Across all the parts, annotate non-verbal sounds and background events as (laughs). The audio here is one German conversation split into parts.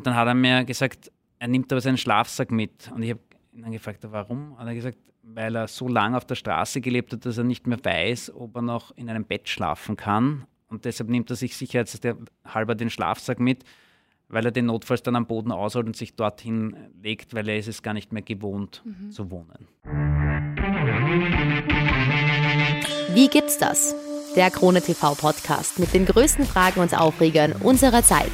Und dann hat er mir gesagt, er nimmt aber seinen Schlafsack mit. Und ich habe ihn dann gefragt, warum? Und er hat gesagt, weil er so lange auf der Straße gelebt hat, dass er nicht mehr weiß, ob er noch in einem Bett schlafen kann. Und deshalb nimmt er sich sicherheitshalber den Schlafsack mit, weil er den notfalls dann am Boden ausholt und sich dorthin legt, weil er ist es gar nicht mehr gewohnt mhm. zu wohnen. Wie gibt's das? Der Krone TV Podcast mit den größten Fragen und Aufregern unserer Zeit.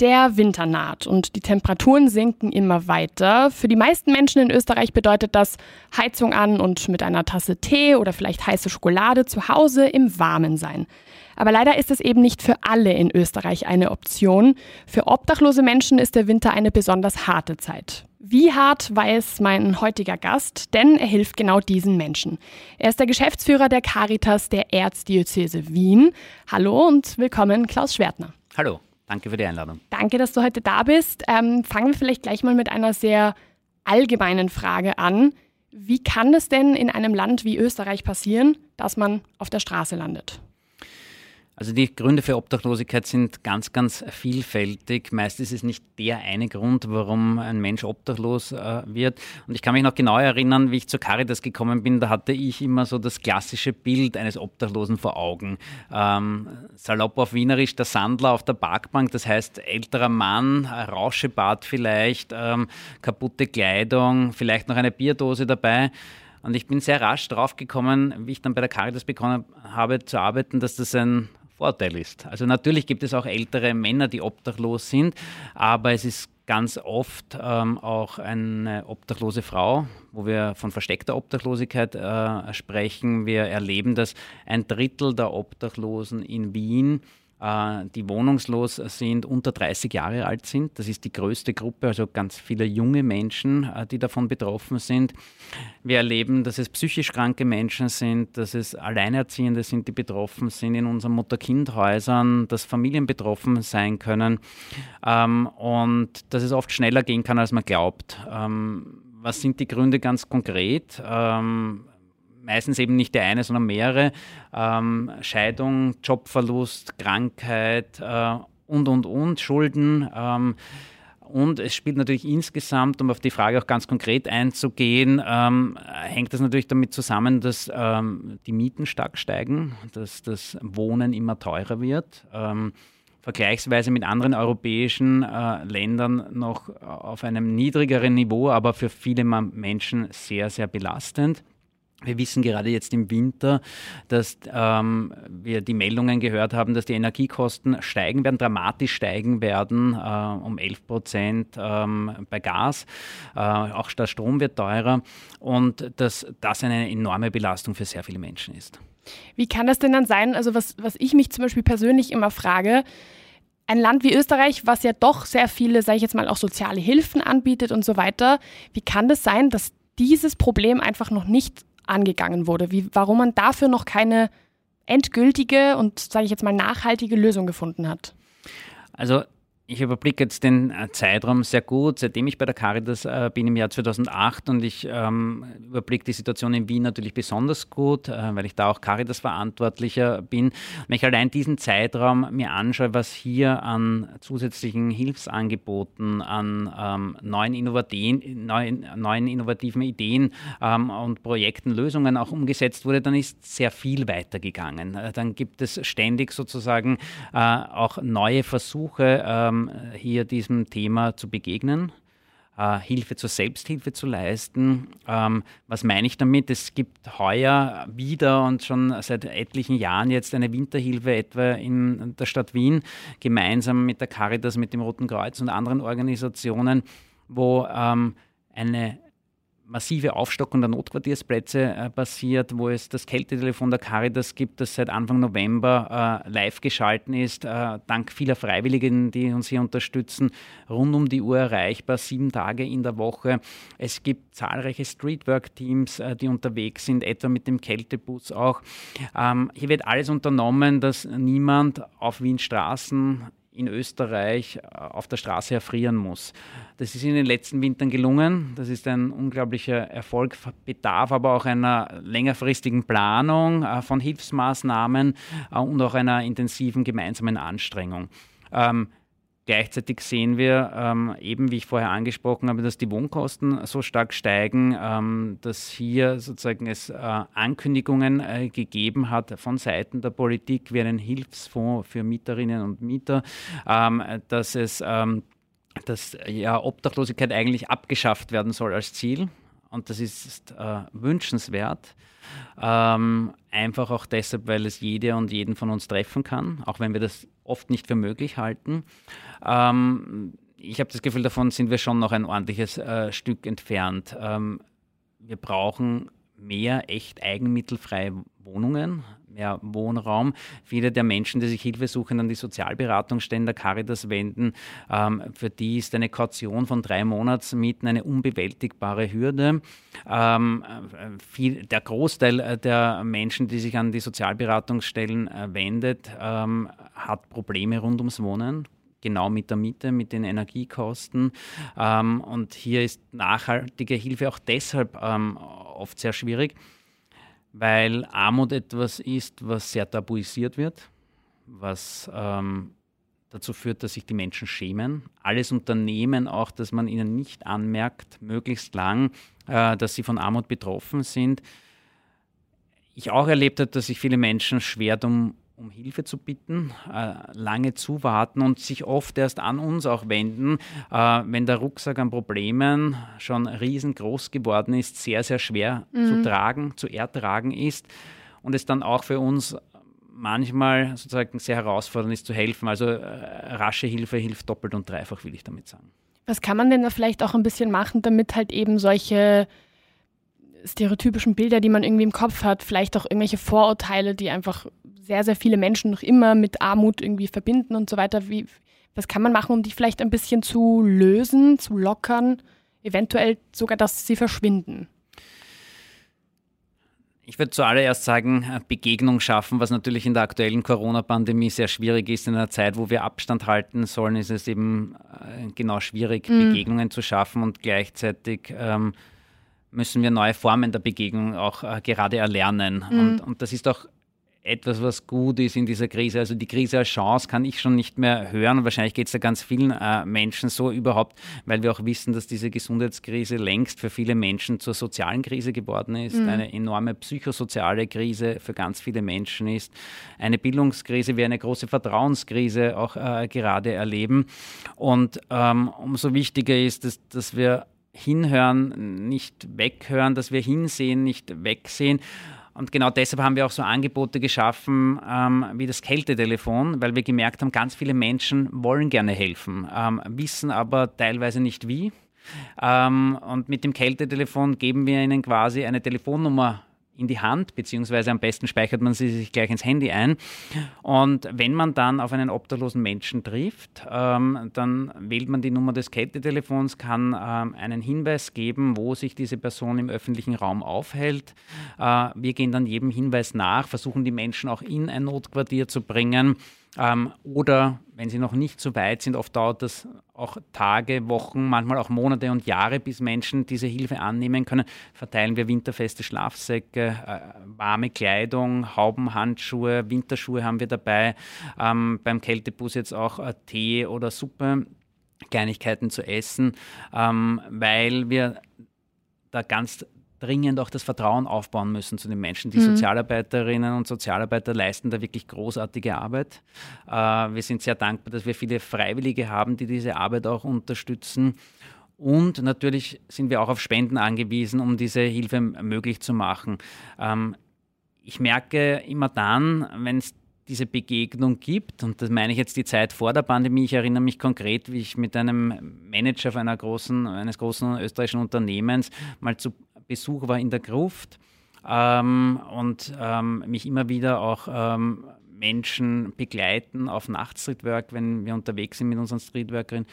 Der Winter naht und die Temperaturen sinken immer weiter. Für die meisten Menschen in Österreich bedeutet das Heizung an und mit einer Tasse Tee oder vielleicht heiße Schokolade zu Hause im Warmen sein. Aber leider ist es eben nicht für alle in Österreich eine Option. Für obdachlose Menschen ist der Winter eine besonders harte Zeit. Wie hart weiß mein heutiger Gast, denn er hilft genau diesen Menschen. Er ist der Geschäftsführer der Caritas der Erzdiözese Wien. Hallo und willkommen, Klaus Schwertner. Hallo. Danke für die Einladung. Danke, dass du heute da bist. Ähm, fangen wir vielleicht gleich mal mit einer sehr allgemeinen Frage an. Wie kann es denn in einem Land wie Österreich passieren, dass man auf der Straße landet? Also die Gründe für Obdachlosigkeit sind ganz, ganz vielfältig. Meist ist es nicht der eine Grund, warum ein Mensch obdachlos äh, wird. Und ich kann mich noch genau erinnern, wie ich zur Caritas gekommen bin, da hatte ich immer so das klassische Bild eines Obdachlosen vor Augen. Ähm, salopp auf Wienerisch, der Sandler auf der Parkbank, das heißt älterer Mann, Rauschebart vielleicht, ähm, kaputte Kleidung, vielleicht noch eine Bierdose dabei. Und ich bin sehr rasch draufgekommen, wie ich dann bei der Caritas begonnen habe zu arbeiten, dass das ein Vorteil ist. Also natürlich gibt es auch ältere Männer, die obdachlos sind, aber es ist ganz oft ähm, auch eine obdachlose Frau, wo wir von versteckter Obdachlosigkeit äh, sprechen. Wir erleben, dass ein Drittel der Obdachlosen in Wien die wohnungslos sind, unter 30 Jahre alt sind. Das ist die größte Gruppe, also ganz viele junge Menschen, äh, die davon betroffen sind. Wir erleben, dass es psychisch kranke Menschen sind, dass es Alleinerziehende sind, die betroffen sind in unseren Mutter-Kind-Häusern, dass Familien betroffen sein können ähm, und dass es oft schneller gehen kann, als man glaubt. Ähm, was sind die Gründe ganz konkret? Ähm, meistens eben nicht der eine, sondern mehrere. Ähm, Scheidung, Jobverlust, Krankheit äh, und, und, und, Schulden. Ähm, und es spielt natürlich insgesamt, um auf die Frage auch ganz konkret einzugehen, ähm, hängt das natürlich damit zusammen, dass ähm, die Mieten stark steigen, dass das Wohnen immer teurer wird. Ähm, vergleichsweise mit anderen europäischen äh, Ländern noch auf einem niedrigeren Niveau, aber für viele Menschen sehr, sehr belastend. Wir wissen gerade jetzt im Winter, dass ähm, wir die Meldungen gehört haben, dass die Energiekosten steigen werden, dramatisch steigen werden, äh, um 11 Prozent ähm, bei Gas. Äh, auch der Strom wird teurer und dass das eine enorme Belastung für sehr viele Menschen ist. Wie kann das denn dann sein? Also was, was ich mich zum Beispiel persönlich immer frage, ein Land wie Österreich, was ja doch sehr viele, sage ich jetzt mal, auch soziale Hilfen anbietet und so weiter, wie kann das sein, dass dieses Problem einfach noch nicht angegangen wurde, wie, warum man dafür noch keine endgültige und, sage ich jetzt mal, nachhaltige Lösung gefunden hat. Also ich überblicke jetzt den äh, Zeitraum sehr gut, seitdem ich bei der Caritas äh, bin im Jahr 2008 und ich ähm, überblicke die Situation in Wien natürlich besonders gut, äh, weil ich da auch Caritas-Verantwortlicher bin. Wenn ich allein diesen Zeitraum mir anschaue, was hier an zusätzlichen Hilfsangeboten, an ähm, neuen, innovativen, neuen, neuen innovativen Ideen ähm, und Projekten, Lösungen auch umgesetzt wurde, dann ist sehr viel weitergegangen. Äh, dann gibt es ständig sozusagen äh, auch neue Versuche, ähm, hier diesem Thema zu begegnen. Uh, Hilfe zur Selbsthilfe zu leisten. Ähm, was meine ich damit? Es gibt heuer wieder und schon seit etlichen Jahren jetzt eine Winterhilfe etwa in der Stadt Wien, gemeinsam mit der Caritas, mit dem Roten Kreuz und anderen Organisationen, wo ähm, eine massive Aufstockung der Notquartiersplätze äh, passiert, wo es das Kältetelefon der Caritas gibt, das seit Anfang November äh, live geschalten ist, äh, dank vieler Freiwilligen, die uns hier unterstützen, rund um die Uhr erreichbar, sieben Tage in der Woche. Es gibt zahlreiche Streetwork-Teams, äh, die unterwegs sind, etwa mit dem Kältebus auch. Ähm, hier wird alles unternommen, dass niemand auf Wien Straßen in Österreich äh, auf der Straße erfrieren muss. Das ist in den letzten Wintern gelungen. Das ist ein unglaublicher Erfolg, bedarf aber auch einer längerfristigen Planung äh, von Hilfsmaßnahmen äh, und auch einer intensiven gemeinsamen Anstrengung. Ähm, Gleichzeitig sehen wir ähm, eben, wie ich vorher angesprochen habe, dass die Wohnkosten so stark steigen, ähm, dass hier sozusagen es äh, Ankündigungen äh, gegeben hat von Seiten der Politik wie einen Hilfsfonds für Mieterinnen und Mieter, ähm, dass es ähm, dass ja Obdachlosigkeit eigentlich abgeschafft werden soll als Ziel. Und das ist äh, wünschenswert. Ähm, einfach auch deshalb, weil es jede und jeden von uns treffen kann, auch wenn wir das oft nicht für möglich halten. Ähm, ich habe das Gefühl, davon sind wir schon noch ein ordentliches äh, Stück entfernt. Ähm, wir brauchen mehr echt eigenmittelfreie Wohnungen, mehr Wohnraum. Viele der Menschen, die sich Hilfe suchen, an die Sozialberatungsstellen der Caritas wenden, ähm, für die ist eine Kaution von drei Monatsmieten eine unbewältigbare Hürde. Ähm, viel, der Großteil der Menschen, die sich an die Sozialberatungsstellen äh, wendet, ähm, hat Probleme rund ums Wohnen, genau mit der Miete, mit den Energiekosten. Ähm, und hier ist nachhaltige Hilfe auch deshalb ähm, oft sehr schwierig, weil Armut etwas ist, was sehr tabuisiert wird, was ähm, dazu führt, dass sich die Menschen schämen. Alles Unternehmen auch, dass man ihnen nicht anmerkt, möglichst lang, äh, dass sie von Armut betroffen sind. Ich auch erlebt habe, dass sich viele Menschen schwer um um Hilfe zu bitten, äh, lange zuwarten und sich oft erst an uns auch wenden, äh, wenn der Rucksack an Problemen schon riesengroß geworden ist, sehr, sehr schwer mhm. zu tragen, zu ertragen ist und es dann auch für uns manchmal sozusagen sehr herausfordernd ist zu helfen. Also äh, rasche Hilfe hilft doppelt und dreifach, will ich damit sagen. Was kann man denn da vielleicht auch ein bisschen machen, damit halt eben solche stereotypischen Bilder, die man irgendwie im Kopf hat, vielleicht auch irgendwelche Vorurteile, die einfach sehr, sehr viele Menschen noch immer mit Armut irgendwie verbinden und so weiter. Wie, was kann man machen, um die vielleicht ein bisschen zu lösen, zu lockern, eventuell sogar, dass sie verschwinden? Ich würde zuallererst sagen, Begegnung schaffen, was natürlich in der aktuellen Corona-Pandemie sehr schwierig ist. In einer Zeit, wo wir Abstand halten sollen, ist es eben äh, genau schwierig, mhm. Begegnungen zu schaffen und gleichzeitig ähm, müssen wir neue Formen der Begegnung auch äh, gerade erlernen. Mhm. Und, und das ist auch etwas, was gut ist in dieser Krise. Also die Krise als Chance kann ich schon nicht mehr hören. Wahrscheinlich geht es da ganz vielen äh, Menschen so überhaupt, weil wir auch wissen, dass diese Gesundheitskrise längst für viele Menschen zur sozialen Krise geworden ist, mhm. eine enorme psychosoziale Krise für ganz viele Menschen ist, eine Bildungskrise, wir eine große Vertrauenskrise auch äh, gerade erleben. Und ähm, umso wichtiger ist es, dass wir hinhören, nicht weghören, dass wir hinsehen, nicht wegsehen und genau deshalb haben wir auch so Angebote geschaffen ähm, wie das Kältetelefon, weil wir gemerkt haben, ganz viele Menschen wollen gerne helfen, ähm, wissen aber teilweise nicht wie. Ähm, und mit dem Kältetelefon geben wir ihnen quasi eine Telefonnummer in die Hand, beziehungsweise am besten speichert man sie sich gleich ins Handy ein. Und wenn man dann auf einen obdachlosen Menschen trifft, ähm, dann wählt man die Nummer des Kältetelefons, kann ähm, einen Hinweis geben, wo sich diese Person im öffentlichen Raum aufhält. Äh, wir gehen dann jedem Hinweis nach, versuchen die Menschen auch in ein Notquartier zu bringen. Ähm, oder wenn sie noch nicht so weit sind, oft dauert das auch Tage, Wochen, manchmal auch Monate und Jahre, bis Menschen diese Hilfe annehmen können, verteilen wir winterfeste Schlafsäcke, äh, warme Kleidung, Hauben, Handschuhe, Winterschuhe haben wir dabei, ähm, beim Kältebus jetzt auch äh, Tee oder Suppe. Kleinigkeiten zu essen, ähm, weil wir da ganz dringend auch das Vertrauen aufbauen müssen zu den Menschen. Die mhm. Sozialarbeiterinnen und Sozialarbeiter leisten da wirklich großartige Arbeit. Äh, wir sind sehr dankbar, dass wir viele Freiwillige haben, die diese Arbeit auch unterstützen. Und natürlich sind wir auch auf Spenden angewiesen, um diese Hilfe möglich zu machen. Ähm, ich merke immer dann, wenn es diese Begegnung gibt, und das meine ich jetzt die Zeit vor der Pandemie, ich erinnere mich konkret, wie ich mit einem Manager einer großen, eines großen österreichischen Unternehmens mal zu Besuch war in der Gruft ähm, und ähm, mich immer wieder auch ähm, Menschen begleiten auf Nachtstreetwork, wenn wir unterwegs sind mit unseren Streetworkerinnen,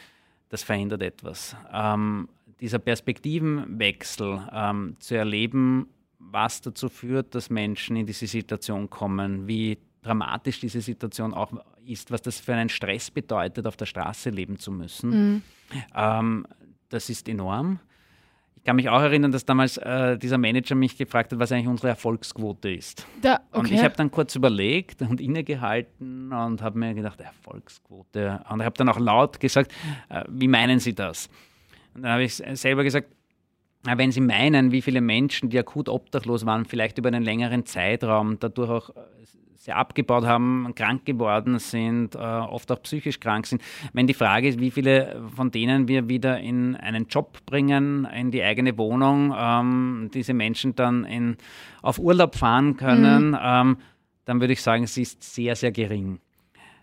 das verändert etwas. Ähm, dieser Perspektivenwechsel ähm, zu erleben, was dazu führt, dass Menschen in diese Situation kommen, wie dramatisch diese Situation auch ist, was das für einen Stress bedeutet, auf der Straße leben zu müssen. Mhm. Ähm, das ist enorm kann mich auch erinnern, dass damals äh, dieser Manager mich gefragt hat, was eigentlich unsere Erfolgsquote ist. Da, okay. Und ich habe dann kurz überlegt und innegehalten und habe mir gedacht, Erfolgsquote. Und ich habe dann auch laut gesagt, äh, wie meinen Sie das? Und dann habe ich selber gesagt, wenn Sie meinen, wie viele Menschen, die akut obdachlos waren, vielleicht über einen längeren Zeitraum dadurch auch äh, sehr abgebaut haben, krank geworden sind, äh, oft auch psychisch krank sind. Wenn die Frage ist, wie viele von denen wir wieder in einen Job bringen, in die eigene Wohnung, ähm, diese Menschen dann in, auf Urlaub fahren können, mhm. ähm, dann würde ich sagen, sie ist sehr, sehr gering.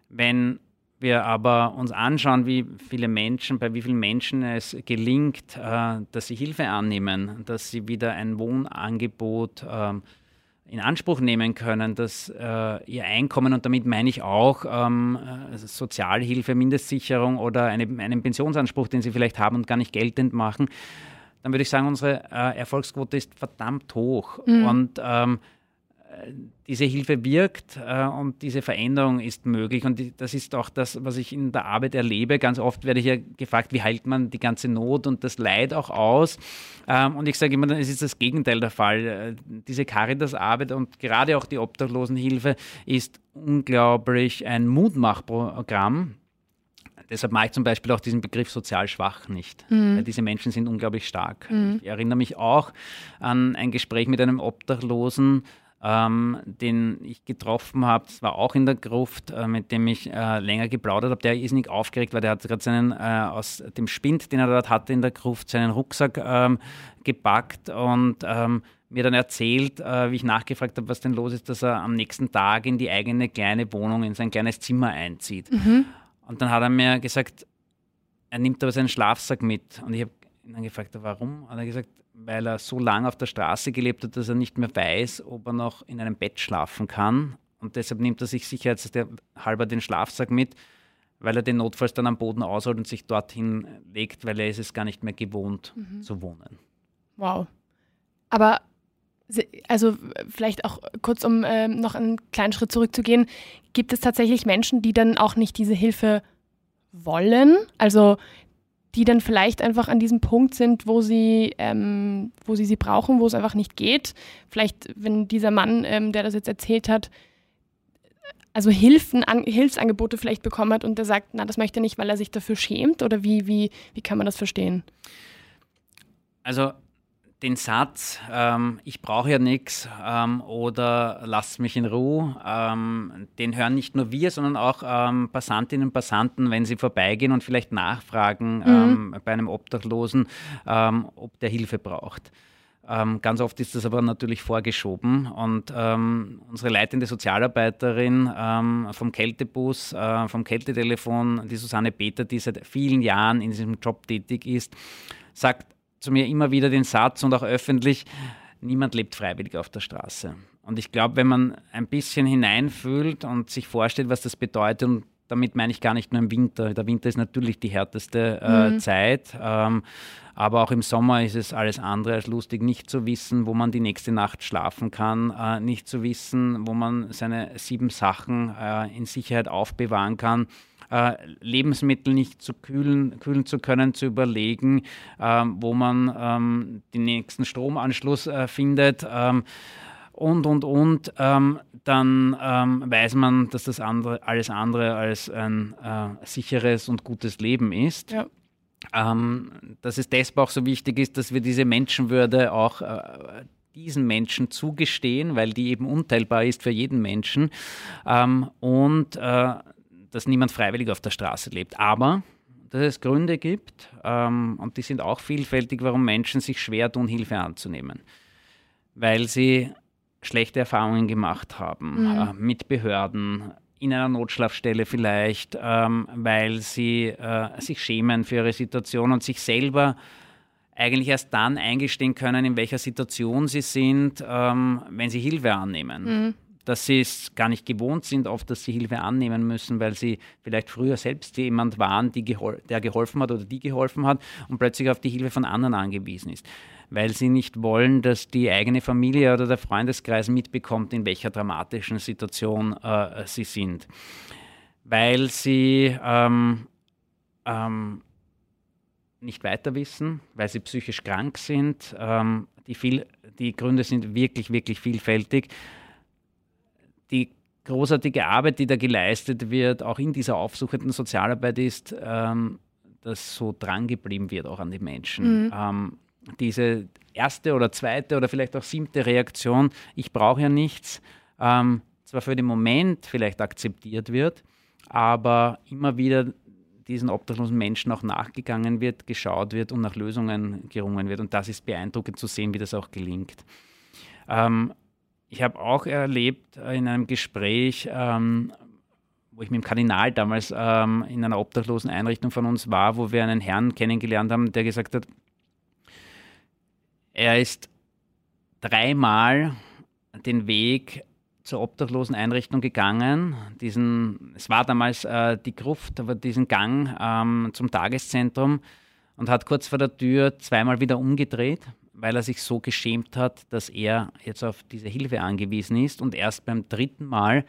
Wenn wir aber uns anschauen, wie viele Menschen, bei wie vielen Menschen es gelingt, äh, dass sie Hilfe annehmen, dass sie wieder ein Wohnangebot äh, in Anspruch nehmen können, dass äh, ihr Einkommen, und damit meine ich auch ähm, äh, Sozialhilfe, Mindestsicherung oder eine, einen Pensionsanspruch, den sie vielleicht haben und gar nicht geltend machen, dann würde ich sagen, unsere äh, Erfolgsquote ist verdammt hoch. Mhm. Und ähm, diese Hilfe wirkt äh, und diese Veränderung ist möglich. Und die, das ist auch das, was ich in der Arbeit erlebe. Ganz oft werde ich ja gefragt, wie heilt man die ganze Not und das Leid auch aus? Ähm, und ich sage immer, es ist das Gegenteil der Fall. Äh, diese Caritas-Arbeit und gerade auch die Obdachlosenhilfe ist unglaublich ein Mutmachprogramm. Deshalb mache ich zum Beispiel auch diesen Begriff sozial schwach nicht, mhm. weil diese Menschen sind unglaublich stark. Mhm. Ich erinnere mich auch an ein Gespräch mit einem Obdachlosen, ähm, den ich getroffen habe. Das war auch in der Gruft, äh, mit dem ich äh, länger geplaudert habe. Der ist nicht aufgeregt, weil der hat gerade seinen äh, aus dem Spind, den er dort hatte in der Gruft, seinen Rucksack ähm, gepackt und ähm, mir dann erzählt, äh, wie ich nachgefragt habe, was denn los ist, dass er am nächsten Tag in die eigene kleine Wohnung, in sein kleines Zimmer einzieht. Mhm. Und dann hat er mir gesagt, er nimmt aber seinen Schlafsack mit. Und ich habe ihn dann gefragt, warum? Und er hat gesagt, weil er so lange auf der Straße gelebt hat, dass er nicht mehr weiß, ob er noch in einem Bett schlafen kann. Und deshalb nimmt er sich sicherheitshalber den Schlafsack mit, weil er den notfalls dann am Boden ausholt und sich dorthin legt, weil er ist es gar nicht mehr gewohnt mhm. zu wohnen. Wow. Aber also vielleicht auch kurz, um äh, noch einen kleinen Schritt zurückzugehen, gibt es tatsächlich Menschen, die dann auch nicht diese Hilfe wollen? Also die dann vielleicht einfach an diesem Punkt sind, wo sie, ähm, wo sie sie brauchen, wo es einfach nicht geht. Vielleicht, wenn dieser Mann, ähm, der das jetzt erzählt hat, also Hilfen, an, Hilfsangebote vielleicht bekommen hat und der sagt, na, das möchte er nicht, weil er sich dafür schämt? Oder wie, wie, wie kann man das verstehen? Also den Satz, ähm, ich brauche ja nichts ähm, oder lasst mich in Ruhe, ähm, den hören nicht nur wir, sondern auch ähm, Passantinnen und Passanten, wenn sie vorbeigehen und vielleicht nachfragen mhm. Ähm, bei einem Obdachlosen, ähm, ob der Hilfe braucht. ganz oft ist das aber natürlich vorgeschoben und unsere leitende Sozialarbeiterin vom Kältebus, äh, vom Kältetelefon, die Susanne Peter, die seit vielen Jahren in diesem Job tätig ist, sagt, zu mir immer wieder den Satz und auch öffentlich, niemand lebt freiwillig auf der Straße. Und ich glaube, wenn man ein bisschen hineinfühlt und sich vorstellt, was das bedeutet, und damit meine ich gar nicht nur im Winter, der Winter ist natürlich die härteste äh, mhm. Zeit, ähm, aber auch im Sommer ist es alles andere als lustig, nicht zu wissen, wo man die nächste Nacht schlafen kann, äh, nicht zu wissen, wo man seine sieben Sachen äh, in Sicherheit aufbewahren kann Lebensmittel nicht zu kühlen, kühlen zu können, zu überlegen, ähm, wo man ähm, den nächsten Stromanschluss äh, findet. Ähm, und, und, und, ähm, dann ähm, weiß man, dass das andere, alles andere als ein äh, sicheres und gutes Leben ist. Ja. Ähm, dass es deshalb auch so wichtig ist, dass wir diese Menschenwürde auch äh, diesen Menschen zugestehen, weil die eben unteilbar ist für jeden Menschen. Und äh, dass niemand freiwillig auf der Straße lebt. Aber dass es Gründe gibt, ähm, und die sind auch vielfältig, warum Menschen sich schwer tun, Hilfe anzunehmen. Weil sie schlechte Erfahrungen gemacht haben mhm. äh, mit Behörden, in einer Notschlafstelle vielleicht, ähm, weil sie äh, sich schämen für ihre Situation und sich selber eigentlich erst dann eingestehen können, in welcher Situation sie sind, ähm, wenn sie Hilfe annehmen. Mhm dass sie es gar nicht gewohnt sind, oft, dass sie Hilfe annehmen müssen, weil sie vielleicht früher selbst jemand waren, gehol der geholfen hat oder die geholfen hat und plötzlich auf die Hilfe von anderen angewiesen ist. Weil sie nicht wollen, dass die eigene Familie oder der Freundeskreis mitbekommt, in welcher dramatischen Situation äh, sie sind. Weil sie ähm, ähm, nicht weiter wissen, weil sie psychisch krank sind. Ähm, die, viel, die Gründe sind wirklich, wirklich vielfältig. Die großartige Arbeit, die da geleistet wird, auch in dieser aufsuchenden Sozialarbeit ist, ähm, dass so drangeblieben wird auch an die Menschen. Mhm. Ähm, diese erste oder zweite oder vielleicht auch siebte Reaktion, ich brauche ja nichts, ähm, zwar für den Moment vielleicht akzeptiert wird, aber immer wieder diesen obdachlosen Menschen auch nachgegangen wird, geschaut wird und nach Lösungen gerungen wird. Und das ist beeindruckend zu sehen, wie das auch gelingt. Ähm, ich habe auch erlebt in einem Gespräch, ähm, wo ich mit dem Kardinal damals ähm, in einer obdachlosen Einrichtung von uns war, wo wir einen Herrn kennengelernt haben, der gesagt hat, er ist dreimal den Weg zur obdachlosen Einrichtung gegangen. Diesen, es war damals äh, die Gruft, aber diesen Gang ähm, zum Tageszentrum und hat kurz vor der Tür zweimal wieder umgedreht, weil er sich so geschämt hat, dass er jetzt auf diese Hilfe angewiesen ist. Und erst beim dritten Mal,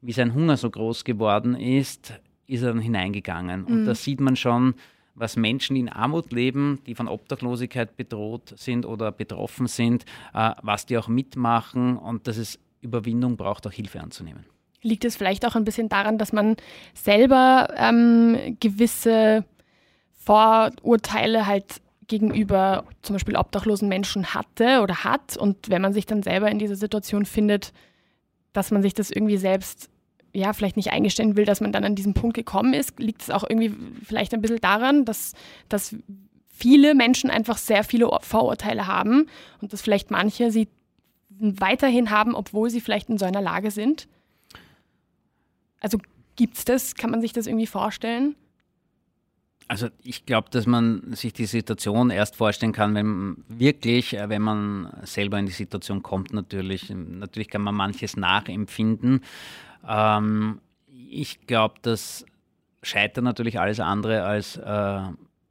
wie sein Hunger so groß geworden ist, ist er dann hineingegangen. Und mhm. da sieht man schon, was Menschen, die in Armut leben, die von Obdachlosigkeit bedroht sind oder betroffen sind, äh, was die auch mitmachen und dass es Überwindung braucht, auch Hilfe anzunehmen. Liegt es vielleicht auch ein bisschen daran, dass man selber ähm, gewisse Vorurteile halt gegenüber zum Beispiel obdachlosen Menschen hatte oder hat und wenn man sich dann selber in dieser Situation findet, dass man sich das irgendwie selbst ja, vielleicht nicht eingestehen will, dass man dann an diesen Punkt gekommen ist, liegt es auch irgendwie vielleicht ein bisschen daran, dass, dass viele Menschen einfach sehr viele Vorurteile haben und dass vielleicht manche sie weiterhin haben, obwohl sie vielleicht in so einer Lage sind? Also gibt es das? Kann man sich das irgendwie vorstellen? Also ich glaube, dass man sich die Situation erst vorstellen kann, wenn wirklich, äh, wenn man selber in die Situation kommt, natürlich. Natürlich kann man manches nachempfinden. Ähm, ich glaube, dass Scheitern natürlich alles andere als äh,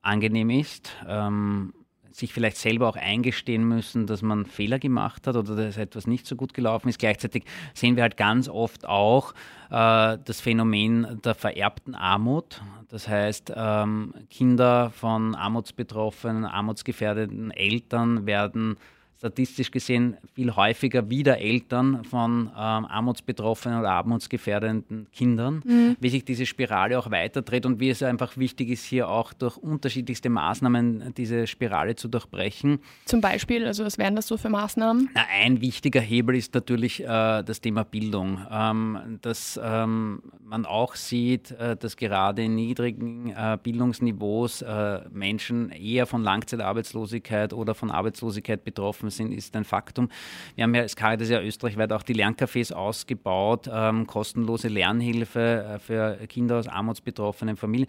angenehm ist. Ähm, sich vielleicht selber auch eingestehen müssen, dass man Fehler gemacht hat oder dass etwas nicht so gut gelaufen ist. Gleichzeitig sehen wir halt ganz oft auch äh, das Phänomen der vererbten Armut. Das heißt, ähm, Kinder von armutsbetroffenen, armutsgefährdeten Eltern werden statistisch gesehen viel häufiger wieder Eltern von ähm, armutsbetroffenen oder armutsgefährdenden Kindern, mhm. wie sich diese Spirale auch weiterdreht und wie es einfach wichtig ist, hier auch durch unterschiedlichste Maßnahmen diese Spirale zu durchbrechen. Zum Beispiel, also was wären das so für Maßnahmen? Na, ein wichtiger Hebel ist natürlich äh, das Thema Bildung, ähm, dass ähm, man auch sieht, äh, dass gerade in niedrigen äh, Bildungsniveaus äh, Menschen eher von Langzeitarbeitslosigkeit oder von Arbeitslosigkeit betroffen betroffen sind, ist ein Faktum. Wir haben ja als Caritas ja österreichweit auch die Lerncafés ausgebaut, ähm, kostenlose Lernhilfe äh, für Kinder aus armutsbetroffenen Familien.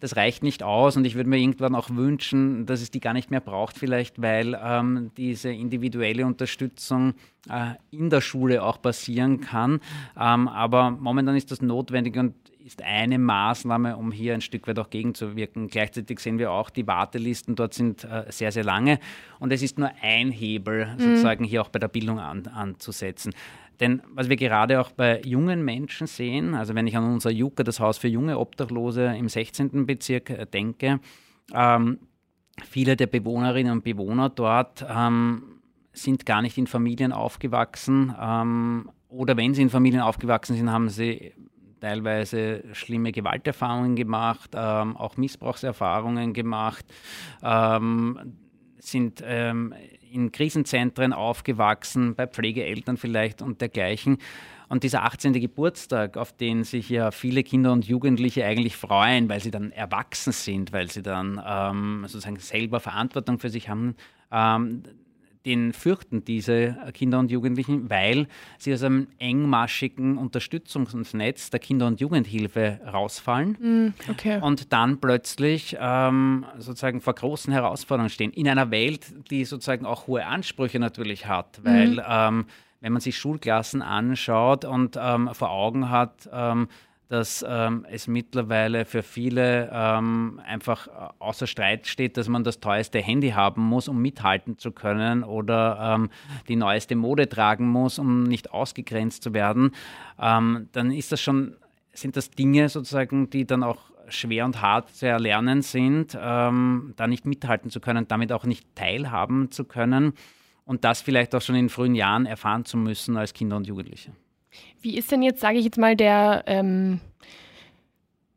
Das reicht nicht aus und ich würde mir irgendwann auch wünschen, dass es die gar nicht mehr braucht, vielleicht weil ähm, diese individuelle Unterstützung äh, in der Schule auch passieren kann. Ähm, aber momentan ist das notwendig und ist eine Maßnahme, um hier ein Stück weit auch gegenzuwirken. Gleichzeitig sehen wir auch, die Wartelisten dort sind äh, sehr, sehr lange und es ist nur ein Hebel, mhm. sozusagen hier auch bei der Bildung an, anzusetzen. Denn was wir gerade auch bei jungen Menschen sehen, also wenn ich an unser JUKA, das Haus für junge Obdachlose im 16. Bezirk äh, denke, ähm, viele der Bewohnerinnen und Bewohner dort ähm, sind gar nicht in Familien aufgewachsen ähm, oder wenn sie in Familien aufgewachsen sind, haben sie teilweise schlimme Gewalterfahrungen gemacht, ähm, auch Missbrauchserfahrungen gemacht, ähm, sind ähm, in Krisenzentren aufgewachsen, bei Pflegeeltern vielleicht und dergleichen. Und dieser 18. Geburtstag, auf den sich ja viele Kinder und Jugendliche eigentlich freuen, weil sie dann erwachsen sind, weil sie dann ähm, sozusagen selber Verantwortung für sich haben, ähm, den fürchten diese Kinder und Jugendlichen, weil sie aus einem engmaschigen Unterstützungsnetz der Kinder- und Jugendhilfe rausfallen mm, okay. und dann plötzlich ähm, sozusagen vor großen Herausforderungen stehen. In einer Welt, die sozusagen auch hohe Ansprüche natürlich hat, weil mm. ähm, wenn man sich Schulklassen anschaut und ähm, vor Augen hat, ähm, dass ähm, es mittlerweile für viele ähm, einfach äh, außer Streit steht, dass man das teuerste Handy haben muss, um mithalten zu können oder ähm, die neueste Mode tragen muss, um nicht ausgegrenzt zu werden, ähm, dann ist das schon, sind das Dinge sozusagen, die dann auch schwer und hart zu erlernen sind, ähm, da nicht mithalten zu können, damit auch nicht teilhaben zu können und das vielleicht auch schon in frühen Jahren erfahren zu müssen als Kinder und Jugendliche. Wie ist denn jetzt, sage ich jetzt mal, der ähm,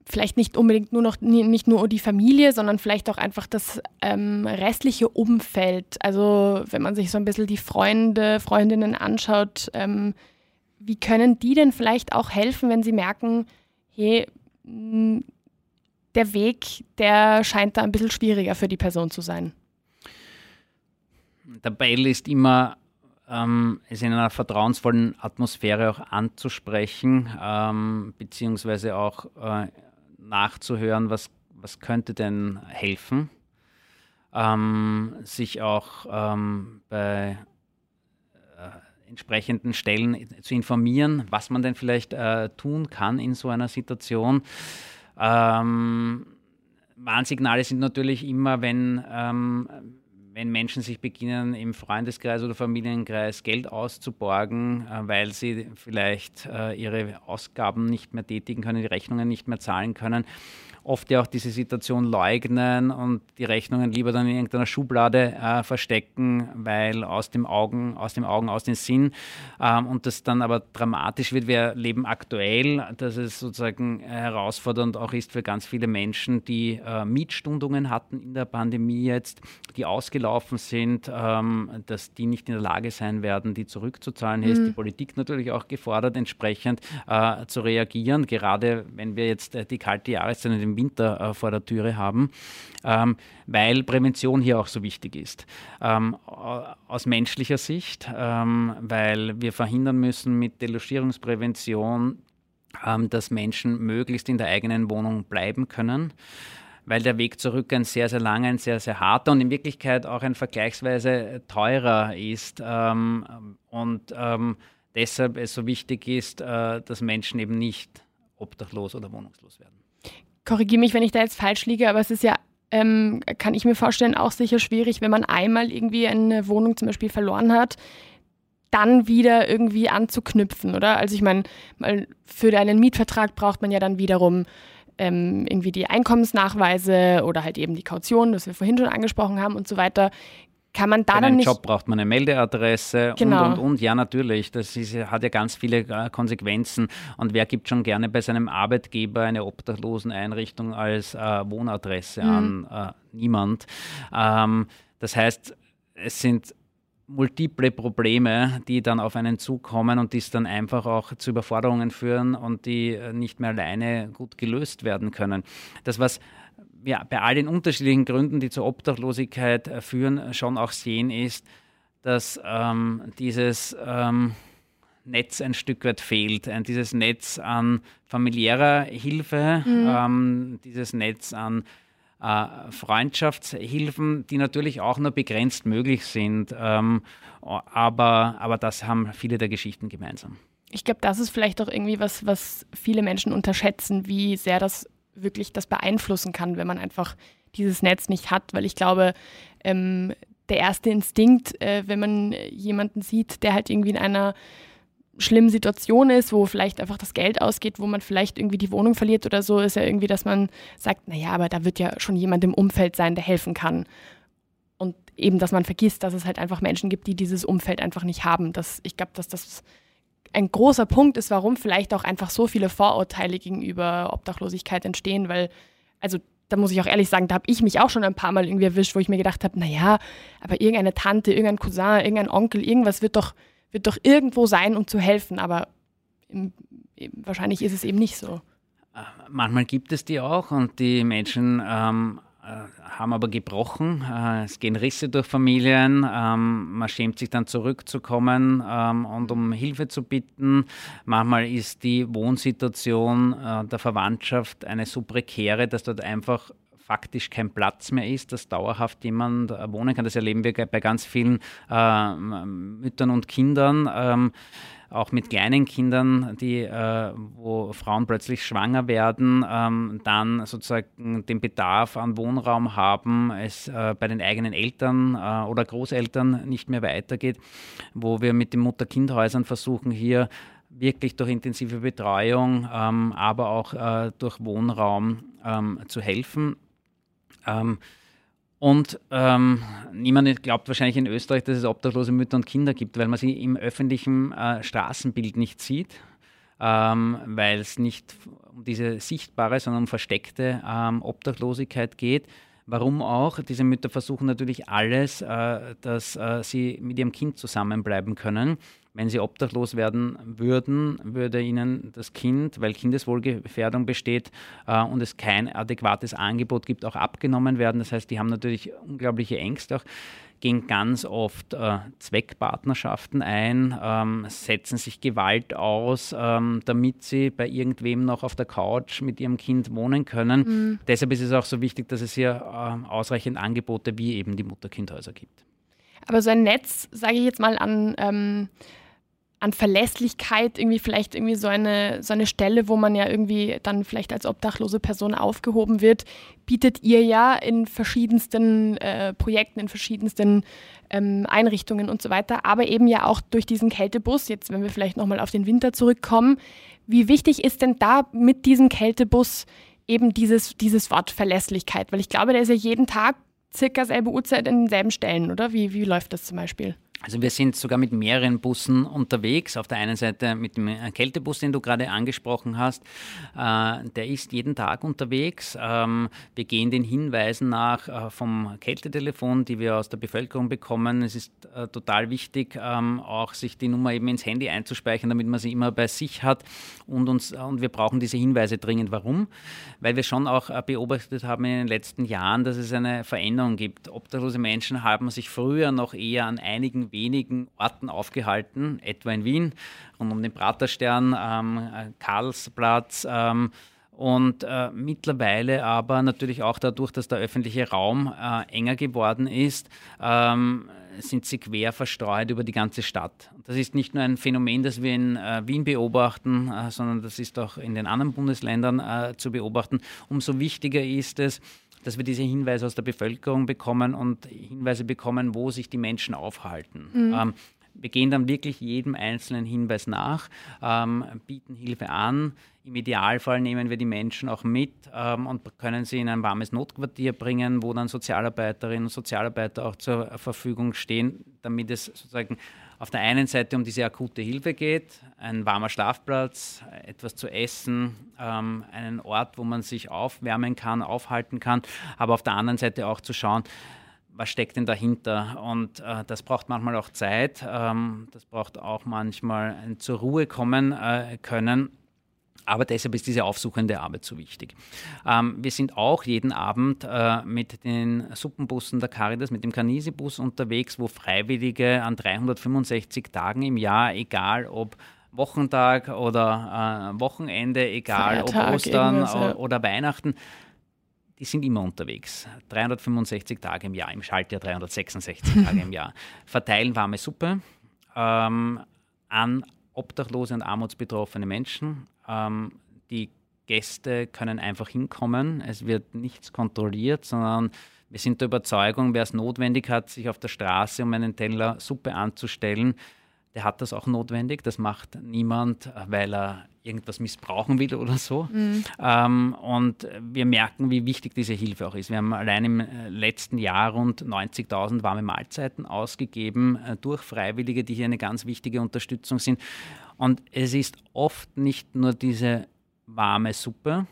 vielleicht nicht unbedingt nur noch nicht nur die Familie, sondern vielleicht auch einfach das ähm, restliche Umfeld. Also wenn man sich so ein bisschen die Freunde, Freundinnen anschaut, ähm, wie können die denn vielleicht auch helfen, wenn sie merken, hey, der Weg, der scheint da ein bisschen schwieriger für die Person zu sein? Der Beil ist immer ähm, es in einer vertrauensvollen Atmosphäre auch anzusprechen, ähm, beziehungsweise auch äh, nachzuhören, was, was könnte denn helfen. Ähm, sich auch ähm, bei äh, entsprechenden Stellen zu informieren, was man denn vielleicht äh, tun kann in so einer Situation. Ähm, Warnsignale sind natürlich immer, wenn ähm, wenn Menschen sich beginnen, im Freundeskreis oder Familienkreis Geld auszuborgen, äh, weil sie vielleicht äh, ihre Ausgaben nicht mehr tätigen können, die Rechnungen nicht mehr zahlen können, oft ja auch diese Situation leugnen und die Rechnungen lieber dann in irgendeiner Schublade äh, verstecken, weil aus dem Augen, aus dem Augen, aus dem Sinn ähm, und das dann aber dramatisch wird. Wir leben aktuell, dass es sozusagen herausfordernd auch ist für ganz viele Menschen, die äh, Mietstundungen hatten in der Pandemie jetzt, die ausgelaufen sind, ähm, dass die nicht in der Lage sein werden, die zurückzuzahlen. Hier mhm. ist die Politik natürlich auch gefordert, entsprechend äh, zu reagieren, gerade wenn wir jetzt äh, die kalte Jahreszeit in den Winter äh, vor der Türe haben, ähm, weil Prävention hier auch so wichtig ist. Ähm, aus menschlicher Sicht, ähm, weil wir verhindern müssen mit Delogierungsprävention, ähm, dass Menschen möglichst in der eigenen Wohnung bleiben können weil der Weg zurück ein sehr, sehr langer, ein sehr, sehr harter und in Wirklichkeit auch ein vergleichsweise teurer ist. Ähm, und ähm, deshalb es so wichtig ist, äh, dass Menschen eben nicht obdachlos oder wohnungslos werden korrigiere mich, wenn ich da jetzt falsch liege, aber es ist ja, ähm, kann ich mir vorstellen, auch sicher schwierig, wenn man einmal irgendwie eine Wohnung zum Beispiel verloren hat, dann wieder irgendwie anzuknüpfen, oder? Also ich meine, für einen Mietvertrag braucht man ja dann wiederum ähm, irgendwie die Einkommensnachweise oder halt eben die Kaution, das wir vorhin schon angesprochen haben und so weiter. Kann man da Für dann einen Job braucht man eine Meldeadresse genau. und, und, und. Ja, natürlich. Das ist, hat ja ganz viele äh, Konsequenzen. Und wer gibt schon gerne bei seinem Arbeitgeber eine Obdachloseneinrichtung als äh, Wohnadresse mhm. an? Äh, niemand. Ähm, das heißt, es sind multiple Probleme, die dann auf einen zukommen und die es dann einfach auch zu Überforderungen führen und die äh, nicht mehr alleine gut gelöst werden können. Das, was ja, bei all den unterschiedlichen Gründen, die zur Obdachlosigkeit äh, führen, schon auch sehen, ist, dass ähm, dieses ähm, Netz ein Stück weit fehlt. Ein, dieses Netz an familiärer Hilfe, mhm. ähm, dieses Netz an äh, Freundschaftshilfen, die natürlich auch nur begrenzt möglich sind. Ähm, aber, aber das haben viele der Geschichten gemeinsam. Ich glaube, das ist vielleicht auch irgendwie was, was viele Menschen unterschätzen, wie sehr das wirklich das beeinflussen kann, wenn man einfach dieses Netz nicht hat, weil ich glaube, ähm, der erste Instinkt, äh, wenn man jemanden sieht, der halt irgendwie in einer schlimmen Situation ist, wo vielleicht einfach das Geld ausgeht, wo man vielleicht irgendwie die Wohnung verliert oder so, ist ja irgendwie, dass man sagt, naja, aber da wird ja schon jemand im Umfeld sein, der helfen kann. Und eben, dass man vergisst, dass es halt einfach Menschen gibt, die dieses Umfeld einfach nicht haben. Das, ich glaube, dass das ein großer Punkt ist, warum vielleicht auch einfach so viele Vorurteile gegenüber Obdachlosigkeit entstehen, weil, also da muss ich auch ehrlich sagen, da habe ich mich auch schon ein paar Mal irgendwie erwischt, wo ich mir gedacht habe, naja, aber irgendeine Tante, irgendein Cousin, irgendein Onkel, irgendwas wird doch, wird doch irgendwo sein, um zu helfen, aber im, wahrscheinlich ist es eben nicht so. Äh, manchmal gibt es die auch und die Menschen ähm, äh, haben aber gebrochen. Äh, es gehen Risse durch Familien. Ähm, man schämt sich dann zurückzukommen ähm, und um Hilfe zu bitten. Manchmal ist die Wohnsituation äh, der Verwandtschaft eine so prekäre, dass dort einfach faktisch kein Platz mehr ist, dass dauerhaft jemand wohnen kann. Das erleben wir bei ganz vielen äh, Müttern und Kindern. Ähm, auch mit kleinen Kindern, die, äh, wo Frauen plötzlich schwanger werden, ähm, dann sozusagen den Bedarf an Wohnraum haben, es äh, bei den eigenen Eltern äh, oder Großeltern nicht mehr weitergeht, wo wir mit den Mutter-Kind-Häusern versuchen, hier wirklich durch intensive Betreuung, ähm, aber auch äh, durch Wohnraum ähm, zu helfen. Und ähm, niemand glaubt wahrscheinlich in Österreich, dass es obdachlose Mütter und Kinder gibt, weil man sie im öffentlichen äh, Straßenbild nicht sieht, ähm, weil es nicht um diese sichtbare, sondern um versteckte ähm, Obdachlosigkeit geht. Warum auch? Diese Mütter versuchen natürlich alles, äh, dass äh, sie mit ihrem Kind zusammenbleiben können. Wenn sie obdachlos werden würden, würde ihnen das Kind, weil Kindeswohlgefährdung besteht äh, und es kein adäquates Angebot gibt, auch abgenommen werden. Das heißt, die haben natürlich unglaubliche Ängste auch gehen ganz oft äh, Zweckpartnerschaften ein, ähm, setzen sich Gewalt aus, ähm, damit sie bei irgendwem noch auf der Couch mit ihrem Kind wohnen können. Mhm. Deshalb ist es auch so wichtig, dass es hier äh, ausreichend Angebote wie eben die Mutterkindhäuser gibt. Aber so ein Netz, sage ich jetzt mal, an ähm, an Verlässlichkeit irgendwie vielleicht irgendwie so eine, so eine Stelle, wo man ja irgendwie dann vielleicht als obdachlose Person aufgehoben wird, bietet ihr ja in verschiedensten äh, Projekten, in verschiedensten ähm, Einrichtungen und so weiter, aber eben ja auch durch diesen Kältebus, jetzt wenn wir vielleicht nochmal auf den Winter zurückkommen, wie wichtig ist denn da mit diesem Kältebus eben dieses, dieses Wort Verlässlichkeit? Weil ich glaube, der ist ja jeden Tag circa selbe Uhrzeit in denselben Stellen, oder? Wie, wie läuft das zum Beispiel? Also wir sind sogar mit mehreren Bussen unterwegs. Auf der einen Seite mit dem Kältebus, den du gerade angesprochen hast. Äh, der ist jeden Tag unterwegs. Ähm, wir gehen den Hinweisen nach äh, vom Kältetelefon, die wir aus der Bevölkerung bekommen. Es ist äh, total wichtig, ähm, auch sich die Nummer eben ins Handy einzuspeichern, damit man sie immer bei sich hat. Und, uns, und wir brauchen diese Hinweise dringend. Warum? Weil wir schon auch beobachtet haben in den letzten Jahren, dass es eine Veränderung gibt. Obdachlose Menschen haben sich früher noch eher an einigen wenigen Orten aufgehalten, etwa in Wien, rund um den Praterstern, ähm, Karlsplatz. Ähm, und äh, mittlerweile aber natürlich auch dadurch, dass der öffentliche Raum äh, enger geworden ist, ähm, sind sie quer verstreut über die ganze Stadt. Das ist nicht nur ein Phänomen, das wir in äh, Wien beobachten, äh, sondern das ist auch in den anderen Bundesländern äh, zu beobachten. Umso wichtiger ist es, dass wir diese Hinweise aus der Bevölkerung bekommen und Hinweise bekommen, wo sich die Menschen aufhalten. Mhm. Ähm, wir gehen dann wirklich jedem einzelnen Hinweis nach, ähm, bieten Hilfe an. Im Idealfall nehmen wir die Menschen auch mit ähm, und können sie in ein warmes Notquartier bringen, wo dann Sozialarbeiterinnen und Sozialarbeiter auch zur Verfügung stehen, damit es sozusagen auf der einen Seite um diese akute Hilfe geht, ein warmer Schlafplatz, etwas zu essen, ähm, einen Ort, wo man sich aufwärmen kann, aufhalten kann, aber auf der anderen Seite auch zu schauen, was steckt denn dahinter? Und äh, das braucht manchmal auch Zeit, ähm, das braucht auch manchmal ein zur Ruhe kommen äh, können. Aber deshalb ist diese aufsuchende Arbeit so wichtig. Ähm, wir sind auch jeden Abend äh, mit den Suppenbussen der Caritas, mit dem Canisi-Bus unterwegs, wo Freiwillige an 365 Tagen im Jahr, egal ob Wochentag oder äh, Wochenende, egal Feiertag, ob Ostern ja. oder Weihnachten, die sind immer unterwegs. 365 Tage im Jahr, im Schaltjahr 366 (laughs) Tage im Jahr. Verteilen warme Suppe ähm, an obdachlose und armutsbetroffene Menschen. Ähm, die Gäste können einfach hinkommen. Es wird nichts kontrolliert, sondern wir sind der Überzeugung, wer es notwendig hat, sich auf der Straße um einen Teller Suppe anzustellen, der hat das auch notwendig. Das macht niemand, weil er irgendwas missbrauchen will oder so. Mhm. Ähm, und wir merken, wie wichtig diese Hilfe auch ist. Wir haben allein im äh, letzten Jahr rund 90.000 warme Mahlzeiten ausgegeben äh, durch Freiwillige, die hier eine ganz wichtige Unterstützung sind. Und es ist oft nicht nur diese warme Suppe,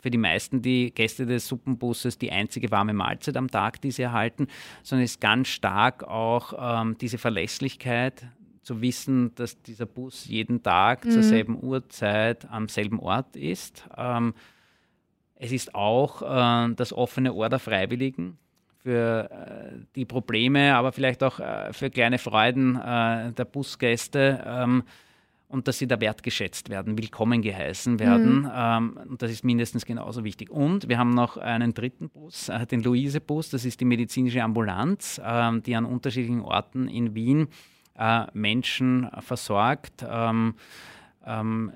für die meisten die Gäste des Suppenbusses die einzige warme Mahlzeit am Tag, die sie erhalten, sondern es ist ganz stark auch ähm, diese Verlässlichkeit zu wissen, dass dieser Bus jeden Tag mhm. zur selben Uhrzeit am selben Ort ist. Ähm, es ist auch äh, das offene Ohr der Freiwilligen für äh, die Probleme, aber vielleicht auch äh, für kleine Freuden äh, der Busgäste. Ähm, und dass sie da wertgeschätzt werden, willkommen geheißen werden. Mhm. Ähm, und das ist mindestens genauso wichtig. Und wir haben noch einen dritten Bus, äh, den Luise-Bus, das ist die medizinische Ambulanz, ähm, die an unterschiedlichen Orten in Wien äh, Menschen versorgt. Ähm, ähm,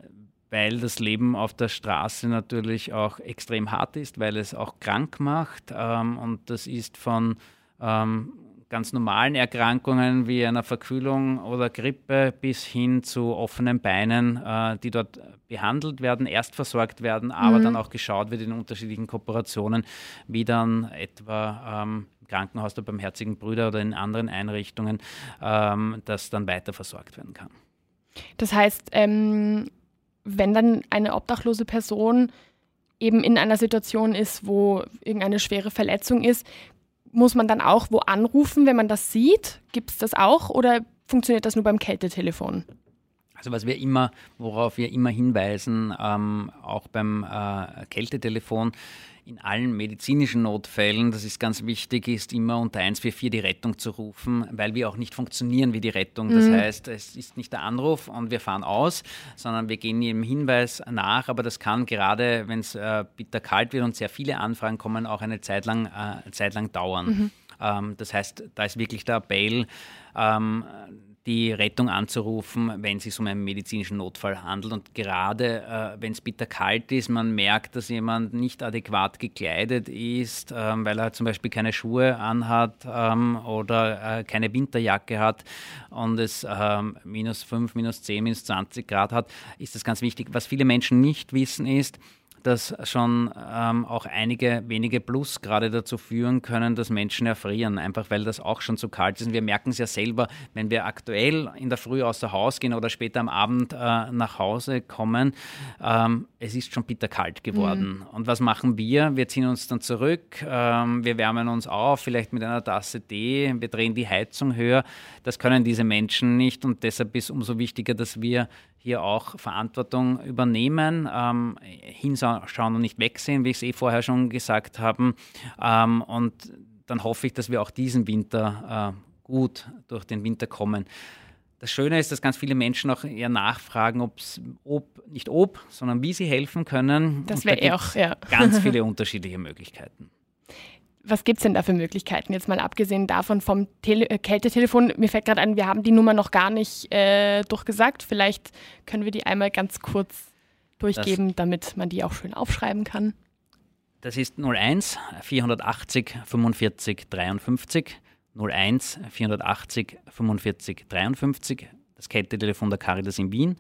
weil das Leben auf der Straße natürlich auch extrem hart ist, weil es auch krank macht. Ähm, und das ist von ähm, ganz normalen Erkrankungen wie einer Verkühlung oder Grippe bis hin zu offenen Beinen, äh, die dort behandelt werden, erst versorgt werden, aber mhm. dann auch geschaut wird in unterschiedlichen Kooperationen, wie dann etwa ähm, im Krankenhaus der Barmherzigen Brüder oder in anderen Einrichtungen, ähm, das dann weiter versorgt werden kann. Das heißt, ähm, wenn dann eine obdachlose Person eben in einer Situation ist, wo irgendeine schwere Verletzung ist, muss man dann auch wo anrufen, wenn man das sieht? Gibt es das auch oder funktioniert das nur beim Kältetelefon? Also was wir immer, worauf wir immer hinweisen, ähm, auch beim äh, Kältetelefon, in allen medizinischen Notfällen, das ist ganz wichtig, ist immer unter 144 die Rettung zu rufen, weil wir auch nicht funktionieren wie die Rettung. Das mhm. heißt, es ist nicht der Anruf und wir fahren aus, sondern wir gehen jedem Hinweis nach. Aber das kann gerade, wenn es äh, bitter kalt wird und sehr viele Anfragen kommen, auch eine Zeit lang, äh, Zeit lang dauern. Mhm. Ähm, das heißt, da ist wirklich der Appell, ähm, die Rettung anzurufen, wenn es sich um einen medizinischen Notfall handelt. Und gerade äh, wenn es bitter kalt ist, man merkt, dass jemand nicht adäquat gekleidet ist, ähm, weil er zum Beispiel keine Schuhe anhat ähm, oder äh, keine Winterjacke hat und es ähm, minus 5, minus 10, minus 20 Grad hat, ist das ganz wichtig. Was viele Menschen nicht wissen ist, dass schon ähm, auch einige wenige Plus gerade dazu führen können, dass Menschen erfrieren, einfach weil das auch schon zu kalt ist. Und wir merken es ja selber, wenn wir aktuell in der Früh außer Haus gehen oder später am Abend äh, nach Hause kommen, ähm, es ist schon bitterkalt geworden. Mhm. Und was machen wir? Wir ziehen uns dann zurück, ähm, wir wärmen uns auf, vielleicht mit einer Tasse Tee, wir drehen die Heizung höher. Das können diese Menschen nicht und deshalb ist umso wichtiger, dass wir hier auch Verantwortung übernehmen, ähm, hinschauen und nicht wegsehen, wie ich es eh vorher schon gesagt habe. Ähm, und dann hoffe ich, dass wir auch diesen Winter äh, gut durch den Winter kommen. Das Schöne ist, dass ganz viele Menschen auch eher nachfragen, ob's, ob, nicht ob, sondern wie sie helfen können. Das wäre da auch, ja. Ganz (laughs) viele unterschiedliche Möglichkeiten was gibt es denn da für Möglichkeiten? Jetzt mal abgesehen davon vom Tele äh, Kältetelefon. Mir fällt gerade ein, wir haben die Nummer noch gar nicht äh, durchgesagt. Vielleicht können wir die einmal ganz kurz durchgeben, das, damit man die auch schön aufschreiben kann. Das ist 01 480 45 53. 01 480 45 53. Das Kältetelefon der Caritas in Wien.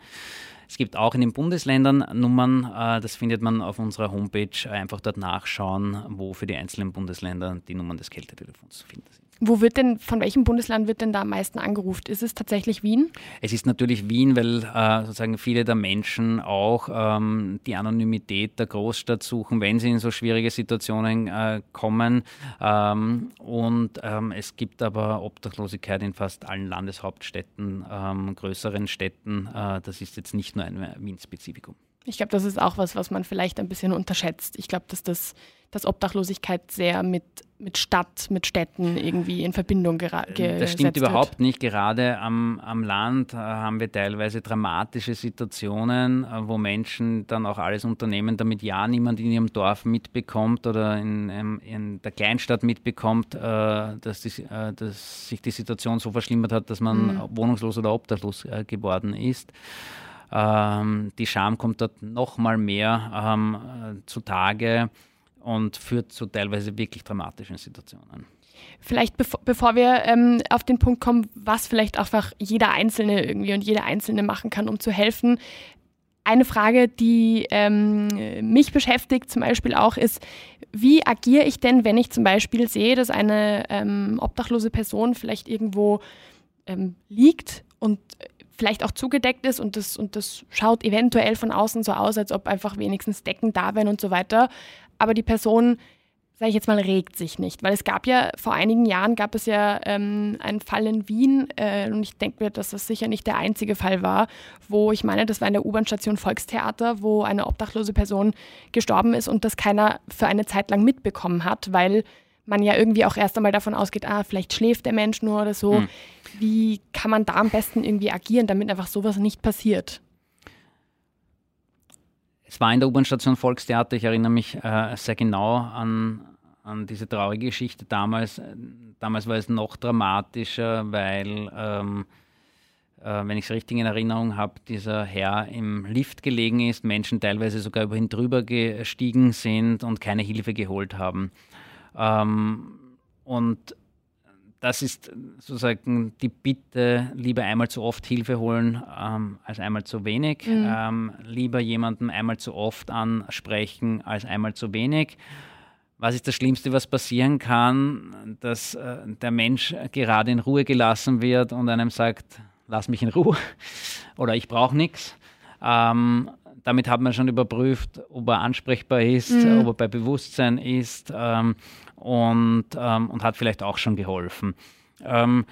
Es gibt auch in den Bundesländern Nummern, äh, das findet man auf unserer Homepage. Einfach dort nachschauen, wo für die einzelnen Bundesländer die Nummern des Kältetelefons zu finden sind. Wo wird denn, von welchem Bundesland wird denn da am meisten angerufen? Ist es tatsächlich Wien? Es ist natürlich Wien, weil äh, sozusagen viele der Menschen auch ähm, die Anonymität der Großstadt suchen, wenn sie in so schwierige Situationen äh, kommen. Ähm, und ähm, es gibt aber Obdachlosigkeit in fast allen Landeshauptstädten, ähm, größeren Städten. Äh, das ist jetzt nicht nur ein Wien-Spezifikum. Ich glaube, das ist auch was, was man vielleicht ein bisschen unterschätzt. Ich glaube, dass das dass Obdachlosigkeit sehr mit, mit Stadt, mit Städten irgendwie in Verbindung gesetzt wird. Das stimmt überhaupt nicht. Gerade am, am Land äh, haben wir teilweise dramatische Situationen, äh, wo Menschen dann auch alles unternehmen, damit ja niemand in ihrem Dorf mitbekommt oder in, ähm, in der Kleinstadt mitbekommt, äh, dass, die, dass, sich die Situation so verschlimmert hat, dass man mhm. wohnungslos oder obdachlos geworden ist. Ähm, die Scham kommt dort noch mal mehr ähm, zutage und führt zu teilweise wirklich dramatischen Situationen. Vielleicht bevor, bevor wir ähm, auf den Punkt kommen, was vielleicht einfach jeder Einzelne irgendwie und jede Einzelne machen kann, um zu helfen. Eine Frage, die ähm, mich beschäftigt zum Beispiel auch, ist, wie agiere ich denn, wenn ich zum Beispiel sehe, dass eine ähm, obdachlose Person vielleicht irgendwo ähm, liegt und vielleicht auch zugedeckt ist und das, und das schaut eventuell von außen so aus, als ob einfach wenigstens Decken da wären und so weiter. Aber die Person, sage ich jetzt mal, regt sich nicht. Weil es gab ja, vor einigen Jahren gab es ja ähm, einen Fall in Wien äh, und ich denke mir, dass das sicher nicht der einzige Fall war, wo ich meine, das war in der U-Bahn-Station Volkstheater, wo eine obdachlose Person gestorben ist und das keiner für eine Zeit lang mitbekommen hat, weil man ja irgendwie auch erst einmal davon ausgeht, ah, vielleicht schläft der Mensch nur oder so. Hm. Wie kann man da am besten irgendwie agieren, damit einfach sowas nicht passiert? Es war in der U-Bahn-Station Volkstheater, ich erinnere mich äh, sehr genau an, an diese traurige Geschichte damals. Damals war es noch dramatischer, weil, ähm, äh, wenn ich es richtig in Erinnerung habe, dieser Herr im Lift gelegen ist, Menschen teilweise sogar über ihn drüber gestiegen sind und keine Hilfe geholt haben. Ähm, und das ist sozusagen die Bitte, lieber einmal zu oft Hilfe holen ähm, als einmal zu wenig. Mhm. Ähm, lieber jemanden einmal zu oft ansprechen als einmal zu wenig. Was ist das Schlimmste, was passieren kann, dass äh, der Mensch gerade in Ruhe gelassen wird und einem sagt, lass mich in Ruhe (laughs) oder ich brauche nichts. Ähm, damit hat man schon überprüft, ob er ansprechbar ist, mhm. ob er bei Bewusstsein ist ähm, und, ähm, und hat vielleicht auch schon geholfen. Ähm,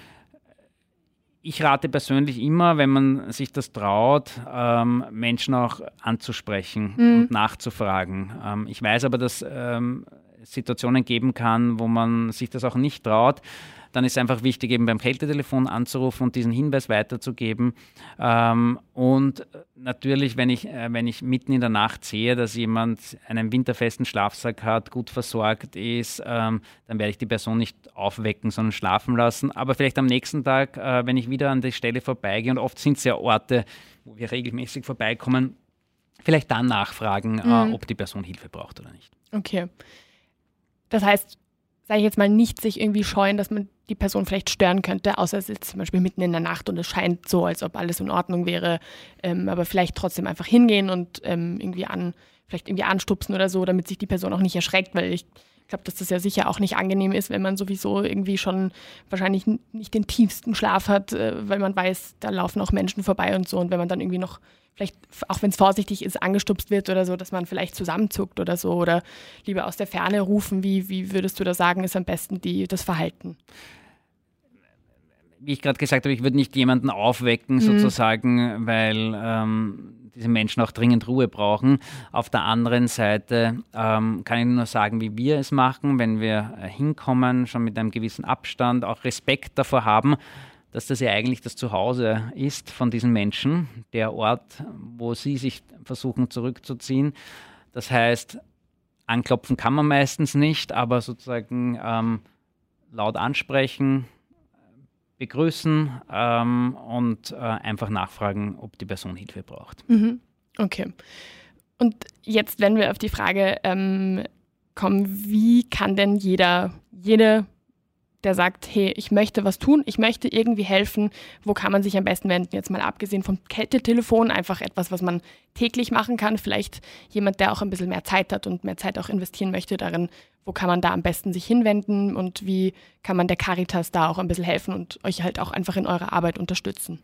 ich rate persönlich immer, wenn man sich das traut, ähm, Menschen auch anzusprechen mhm. und nachzufragen. Ähm, ich weiß aber, dass ähm, Situationen geben kann, wo man sich das auch nicht traut dann ist es einfach wichtig, eben beim Kältetelefon anzurufen und diesen Hinweis weiterzugeben. Ähm, und natürlich, wenn ich, äh, wenn ich mitten in der Nacht sehe, dass jemand einen winterfesten Schlafsack hat, gut versorgt ist, ähm, dann werde ich die Person nicht aufwecken, sondern schlafen lassen. Aber vielleicht am nächsten Tag, äh, wenn ich wieder an die Stelle vorbeigehe, und oft sind es ja Orte, wo wir regelmäßig vorbeikommen, vielleicht dann nachfragen, äh, mhm. äh, ob die Person Hilfe braucht oder nicht. Okay. Das heißt, sage ich jetzt mal, nicht sich irgendwie scheuen, dass man die Person vielleicht stören könnte, außer es ist zum Beispiel mitten in der Nacht und es scheint so, als ob alles in Ordnung wäre, ähm, aber vielleicht trotzdem einfach hingehen und ähm, irgendwie an, vielleicht irgendwie anstupsen oder so, damit sich die Person auch nicht erschreckt, weil ich glaube, dass das ja sicher auch nicht angenehm ist, wenn man sowieso irgendwie schon wahrscheinlich nicht den tiefsten Schlaf hat, äh, weil man weiß, da laufen auch Menschen vorbei und so. Und wenn man dann irgendwie noch vielleicht, auch wenn es vorsichtig ist, angestupst wird oder so, dass man vielleicht zusammenzuckt oder so oder lieber aus der Ferne rufen. Wie, wie würdest du da sagen, ist am besten die, das Verhalten? Wie ich gerade gesagt habe, ich würde nicht jemanden aufwecken, mhm. sozusagen, weil ähm, diese Menschen auch dringend Ruhe brauchen. Auf der anderen Seite ähm, kann ich nur sagen, wie wir es machen, wenn wir äh, hinkommen, schon mit einem gewissen Abstand, auch Respekt davor haben, dass das ja eigentlich das Zuhause ist von diesen Menschen, der Ort, wo sie sich versuchen zurückzuziehen. Das heißt, anklopfen kann man meistens nicht, aber sozusagen ähm, laut ansprechen, begrüßen ähm, und äh, einfach nachfragen, ob die Person Hilfe braucht. Mhm. Okay. Und jetzt, wenn wir auf die Frage ähm, kommen, wie kann denn jeder, jede der sagt, hey, ich möchte was tun, ich möchte irgendwie helfen, wo kann man sich am besten wenden? Jetzt mal abgesehen vom Kältetelefon, einfach etwas, was man täglich machen kann. Vielleicht jemand, der auch ein bisschen mehr Zeit hat und mehr Zeit auch investieren möchte darin, wo kann man da am besten sich hinwenden und wie kann man der Caritas da auch ein bisschen helfen und euch halt auch einfach in eurer Arbeit unterstützen?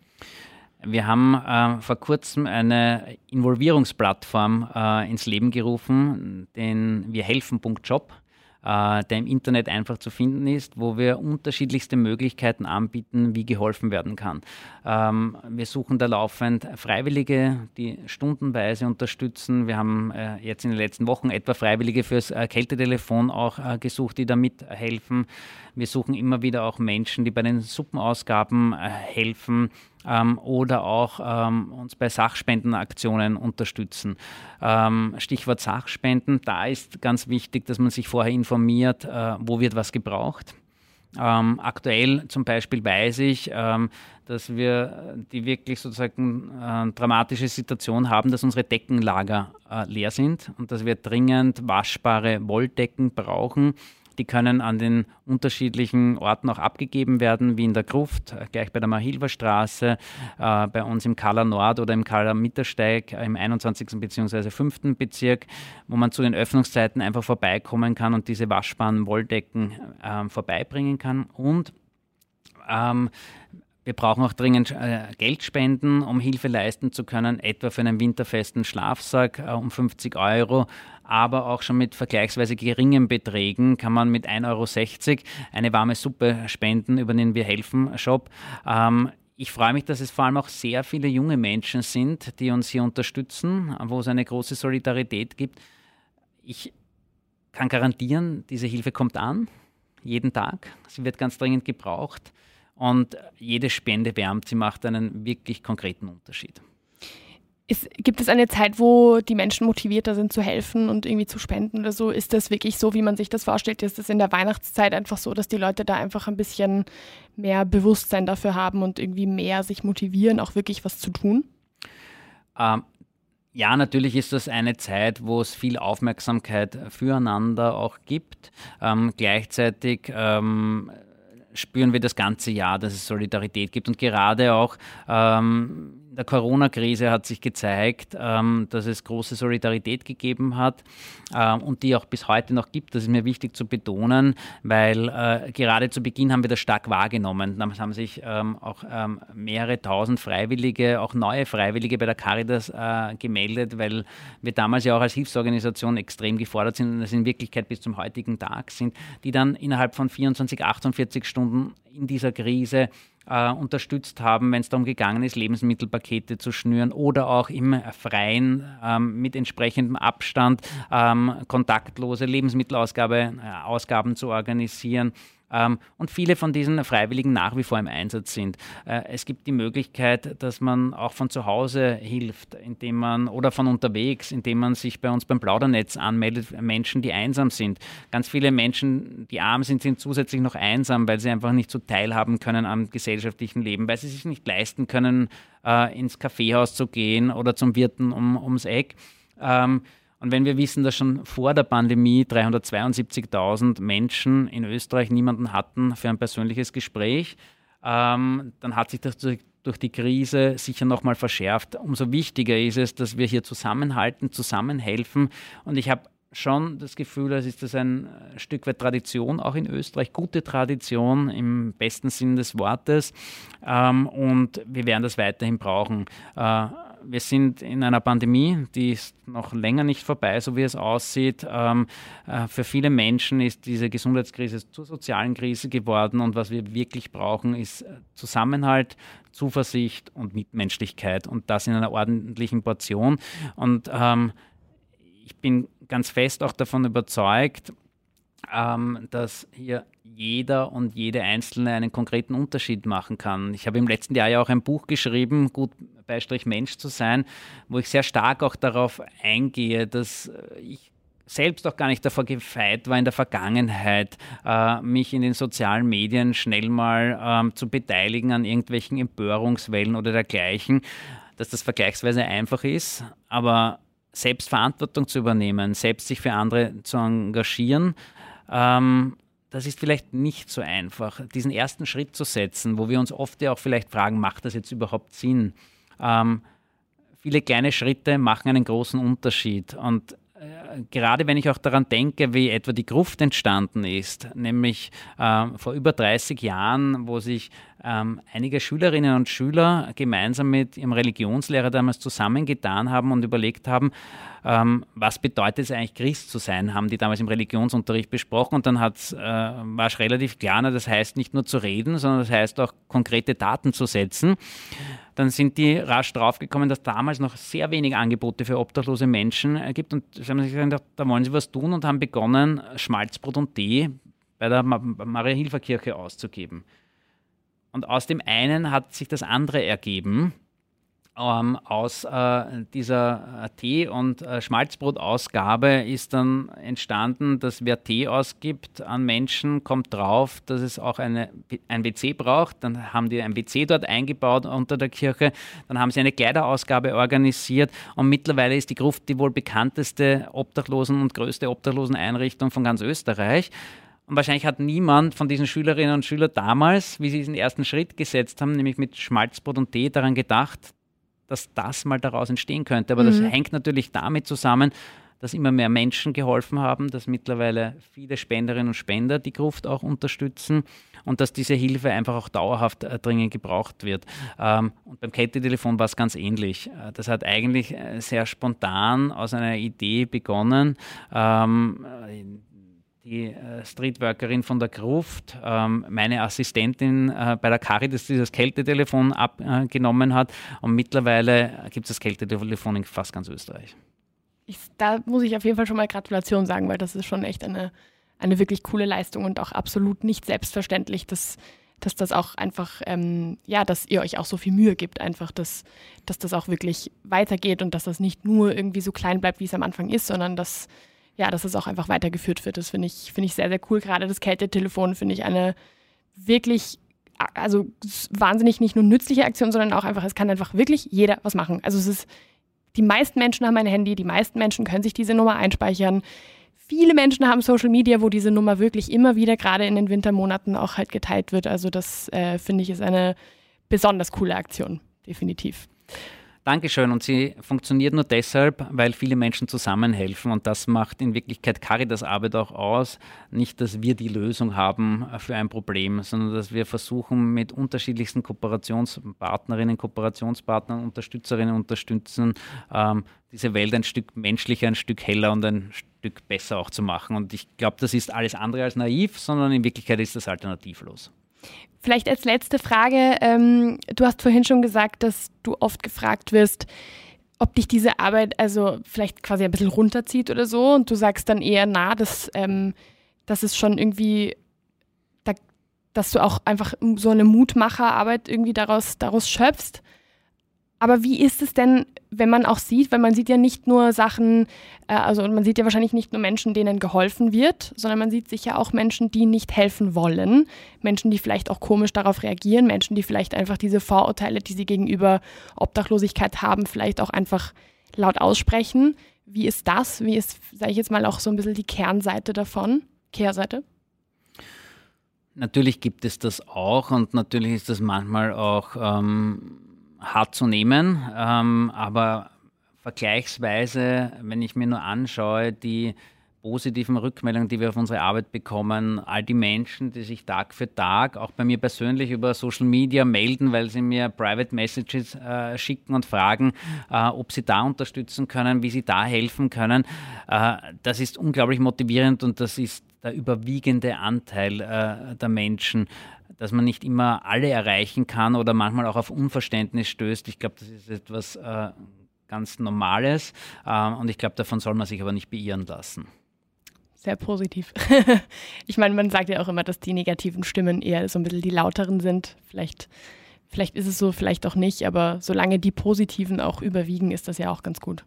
Wir haben äh, vor kurzem eine Involvierungsplattform äh, ins Leben gerufen, den wir helfen.job äh, der im Internet einfach zu finden ist, wo wir unterschiedlichste Möglichkeiten anbieten, wie geholfen werden kann. Ähm, wir suchen da laufend Freiwillige, die stundenweise unterstützen. Wir haben äh, jetzt in den letzten Wochen etwa Freiwillige fürs äh, Kältetelefon auch äh, gesucht, die da mithelfen. Wir suchen immer wieder auch Menschen, die bei den Suppenausgaben äh, helfen ähm, oder auch ähm, uns bei Sachspendenaktionen unterstützen. Ähm, Stichwort Sachspenden, da ist ganz wichtig, dass man sich vorher informiert, äh, wo wird was gebraucht. Ähm, aktuell zum Beispiel weiß ich, ähm, dass wir die wirklich sozusagen äh, dramatische Situation haben, dass unsere Deckenlager äh, leer sind und dass wir dringend waschbare Wolldecken brauchen. Die können an den unterschiedlichen Orten auch abgegeben werden, wie in der Gruft, gleich bei der Mahilver Straße, äh, bei uns im Kala Nord oder im Kala Mittersteig im 21. bzw. 5. Bezirk, wo man zu den Öffnungszeiten einfach vorbeikommen kann und diese waschbaren Wolldecken äh, vorbeibringen kann. Und ähm, wir brauchen auch dringend äh, Geldspenden, um Hilfe leisten zu können, etwa für einen winterfesten Schlafsack äh, um 50 Euro. Aber auch schon mit vergleichsweise geringen Beträgen kann man mit 1,60 Euro eine warme Suppe spenden über den Wir helfen Shop. Ähm, ich freue mich, dass es vor allem auch sehr viele junge Menschen sind, die uns hier unterstützen, wo es eine große Solidarität gibt. Ich kann garantieren, diese Hilfe kommt an, jeden Tag. Sie wird ganz dringend gebraucht. Und jede Spende wärmt, sie macht einen wirklich konkreten Unterschied. Ist, gibt es eine Zeit, wo die Menschen motivierter sind zu helfen und irgendwie zu spenden oder so? Ist das wirklich so, wie man sich das vorstellt? Ist es in der Weihnachtszeit einfach so, dass die Leute da einfach ein bisschen mehr Bewusstsein dafür haben und irgendwie mehr sich motivieren, auch wirklich was zu tun? Ähm, ja, natürlich ist das eine Zeit, wo es viel Aufmerksamkeit füreinander auch gibt. Ähm, gleichzeitig ähm, spüren wir das ganze Jahr, dass es Solidarität gibt. Und gerade auch ähm, der Corona-Krise hat sich gezeigt, ähm, dass es große Solidarität gegeben hat ähm, und die auch bis heute noch gibt. Das ist mir wichtig zu betonen, weil äh, gerade zu Beginn haben wir das stark wahrgenommen. Damals haben sich ähm, auch mehrere tausend Freiwillige, auch neue Freiwillige bei der Caritas äh, gemeldet, weil wir damals ja auch als Hilfsorganisation extrem gefordert sind und das in Wirklichkeit bis zum heutigen Tag sind, die dann innerhalb von 24, 48 Stunden in dieser Krise äh, unterstützt haben, wenn es darum gegangen ist, Lebensmittelpakete zu schnüren oder auch im Freien ähm, mit entsprechendem Abstand ähm, kontaktlose Lebensmittelausgaben äh, zu organisieren. Ähm, und viele von diesen Freiwilligen nach wie vor im Einsatz sind. Äh, es gibt die Möglichkeit, dass man auch von zu Hause hilft, indem man oder von unterwegs, indem man sich bei uns beim Plaudernetz anmeldet, Menschen, die einsam sind. Ganz viele Menschen, die arm sind, sind zusätzlich noch einsam, weil sie einfach nicht so teilhaben können am gesellschaftlichen Leben, weil sie sich nicht leisten können, äh, ins Kaffeehaus zu gehen oder zum Wirten um, ums Eck. Ähm, und wenn wir wissen, dass schon vor der Pandemie 372.000 Menschen in Österreich niemanden hatten für ein persönliches Gespräch, ähm, dann hat sich das durch die Krise sicher nochmal verschärft. Umso wichtiger ist es, dass wir hier zusammenhalten, zusammenhelfen. Und ich habe schon das Gefühl, als ist das ein Stück weit Tradition, auch in Österreich, gute Tradition im besten Sinn des Wortes. Ähm, und wir werden das weiterhin brauchen. Äh, wir sind in einer Pandemie, die ist noch länger nicht vorbei, so wie es aussieht. Ähm, äh, für viele Menschen ist diese Gesundheitskrise zur sozialen Krise geworden und was wir wirklich brauchen, ist Zusammenhalt, Zuversicht und Mitmenschlichkeit und das in einer ordentlichen Portion. Und ähm, ich bin ganz fest auch davon überzeugt, ähm, dass hier jeder und jede Einzelne einen konkreten Unterschied machen kann. Ich habe im letzten Jahr ja auch ein Buch geschrieben, Gut Beistrich Mensch zu sein, wo ich sehr stark auch darauf eingehe, dass ich selbst auch gar nicht davor gefeit war, in der Vergangenheit äh, mich in den sozialen Medien schnell mal ähm, zu beteiligen an irgendwelchen Empörungswellen oder dergleichen, dass das vergleichsweise einfach ist, aber selbst Verantwortung zu übernehmen, selbst sich für andere zu engagieren, ähm, das ist vielleicht nicht so einfach, diesen ersten Schritt zu setzen, wo wir uns oft ja auch vielleicht fragen, macht das jetzt überhaupt Sinn? Ähm, viele kleine Schritte machen einen großen Unterschied. Und äh, gerade wenn ich auch daran denke, wie etwa die Gruft entstanden ist, nämlich äh, vor über 30 Jahren, wo sich ähm, einige Schülerinnen und Schüler gemeinsam mit ihrem Religionslehrer damals zusammengetan haben und überlegt haben, ähm, was bedeutet es eigentlich, Christ zu sein, haben die damals im Religionsunterricht besprochen und dann äh, war es relativ klar, das heißt nicht nur zu reden, sondern das heißt auch konkrete Daten zu setzen. Dann sind die rasch draufgekommen, dass damals noch sehr wenig Angebote für obdachlose Menschen äh, gibt und sie haben sich gedacht, da wollen sie was tun und haben begonnen, Schmalzbrot und Tee bei der Maria-Hilfer-Kirche auszugeben. Und aus dem einen hat sich das andere ergeben ähm, aus äh, dieser äh, Tee- und äh, Schmalzbrot-Ausgabe ist dann entstanden, dass wer Tee ausgibt an Menschen, kommt drauf, dass es auch eine, ein WC braucht. Dann haben die ein WC dort eingebaut unter der Kirche. Dann haben sie eine Kleiderausgabe organisiert und mittlerweile ist die Gruft die wohl bekannteste Obdachlosen- und größte Obdachloseneinrichtung von ganz Österreich. Und wahrscheinlich hat niemand von diesen Schülerinnen und Schülern damals, wie sie diesen ersten Schritt gesetzt haben, nämlich mit Schmalzbrot und Tee daran gedacht, dass das mal daraus entstehen könnte. Aber mhm. das hängt natürlich damit zusammen, dass immer mehr Menschen geholfen haben, dass mittlerweile viele Spenderinnen und Spender die Gruft auch unterstützen und dass diese Hilfe einfach auch dauerhaft äh, dringend gebraucht wird. Ähm, und beim Kältetelefon war es ganz ähnlich. Äh, das hat eigentlich äh, sehr spontan aus einer Idee begonnen. Die äh, Streetworkerin von der Gruft, ähm, meine Assistentin äh, bei der Caritas, die das Kältetelefon abgenommen hat. Und mittlerweile gibt es das Kältetelefon in fast ganz Österreich. Ich, da muss ich auf jeden Fall schon mal Gratulation sagen, weil das ist schon echt eine, eine wirklich coole Leistung und auch absolut nicht selbstverständlich, dass, dass das auch einfach, ähm, ja, dass ihr euch auch so viel Mühe gibt, einfach, dass, dass das auch wirklich weitergeht und dass das nicht nur irgendwie so klein bleibt, wie es am Anfang ist, sondern dass ja, dass es auch einfach weitergeführt wird. Das finde ich, find ich sehr, sehr cool. Gerade das Kältetelefon finde ich eine wirklich, also wahnsinnig nicht nur nützliche Aktion, sondern auch einfach, es kann einfach wirklich jeder was machen. Also es ist, die meisten Menschen haben ein Handy, die meisten Menschen können sich diese Nummer einspeichern. viele Menschen haben Social Media, wo diese Nummer wirklich immer wieder, gerade in den Wintermonaten, auch halt geteilt wird. Also das äh, finde ich ist eine besonders coole Aktion, definitiv. Dankeschön. Und sie funktioniert nur deshalb, weil viele Menschen zusammenhelfen. Und das macht in Wirklichkeit Caritas Arbeit auch aus. Nicht, dass wir die Lösung haben für ein Problem, sondern dass wir versuchen, mit unterschiedlichsten Kooperationspartnerinnen, Kooperationspartnern, Unterstützerinnen Unterstützern ähm, diese Welt ein Stück menschlicher, ein Stück heller und ein Stück besser auch zu machen. Und ich glaube, das ist alles andere als naiv, sondern in Wirklichkeit ist das alternativlos. Vielleicht als letzte Frage, ähm, du hast vorhin schon gesagt, dass du oft gefragt wirst, ob dich diese Arbeit also vielleicht quasi ein bisschen runterzieht oder so und du sagst dann eher, na, dass, ähm, das ist schon irgendwie, da, dass du auch einfach so eine Mutmacherarbeit irgendwie daraus, daraus schöpfst. Aber wie ist es denn, wenn man auch sieht, weil man sieht ja nicht nur Sachen, äh, also man sieht ja wahrscheinlich nicht nur Menschen, denen geholfen wird, sondern man sieht sicher auch Menschen, die nicht helfen wollen, Menschen, die vielleicht auch komisch darauf reagieren, Menschen, die vielleicht einfach diese Vorurteile, die sie gegenüber Obdachlosigkeit haben, vielleicht auch einfach laut aussprechen. Wie ist das? Wie ist, sage ich jetzt mal, auch so ein bisschen die Kernseite davon, Kehrseite? Natürlich gibt es das auch und natürlich ist das manchmal auch ähm, hart zu nehmen, ähm, aber vergleichsweise, wenn ich mir nur anschaue, die positiven Rückmeldungen, die wir auf unsere Arbeit bekommen, all die Menschen, die sich Tag für Tag auch bei mir persönlich über Social Media melden, weil sie mir Private Messages äh, schicken und fragen, äh, ob sie da unterstützen können, wie sie da helfen können. Äh, das ist unglaublich motivierend und das ist der überwiegende Anteil äh, der Menschen, dass man nicht immer alle erreichen kann oder manchmal auch auf Unverständnis stößt. Ich glaube, das ist etwas äh, ganz Normales äh, und ich glaube, davon soll man sich aber nicht beirren lassen. Sehr positiv. (laughs) ich meine, man sagt ja auch immer, dass die negativen Stimmen eher so ein bisschen die lauteren sind. Vielleicht, vielleicht ist es so, vielleicht auch nicht, aber solange die positiven auch überwiegen, ist das ja auch ganz gut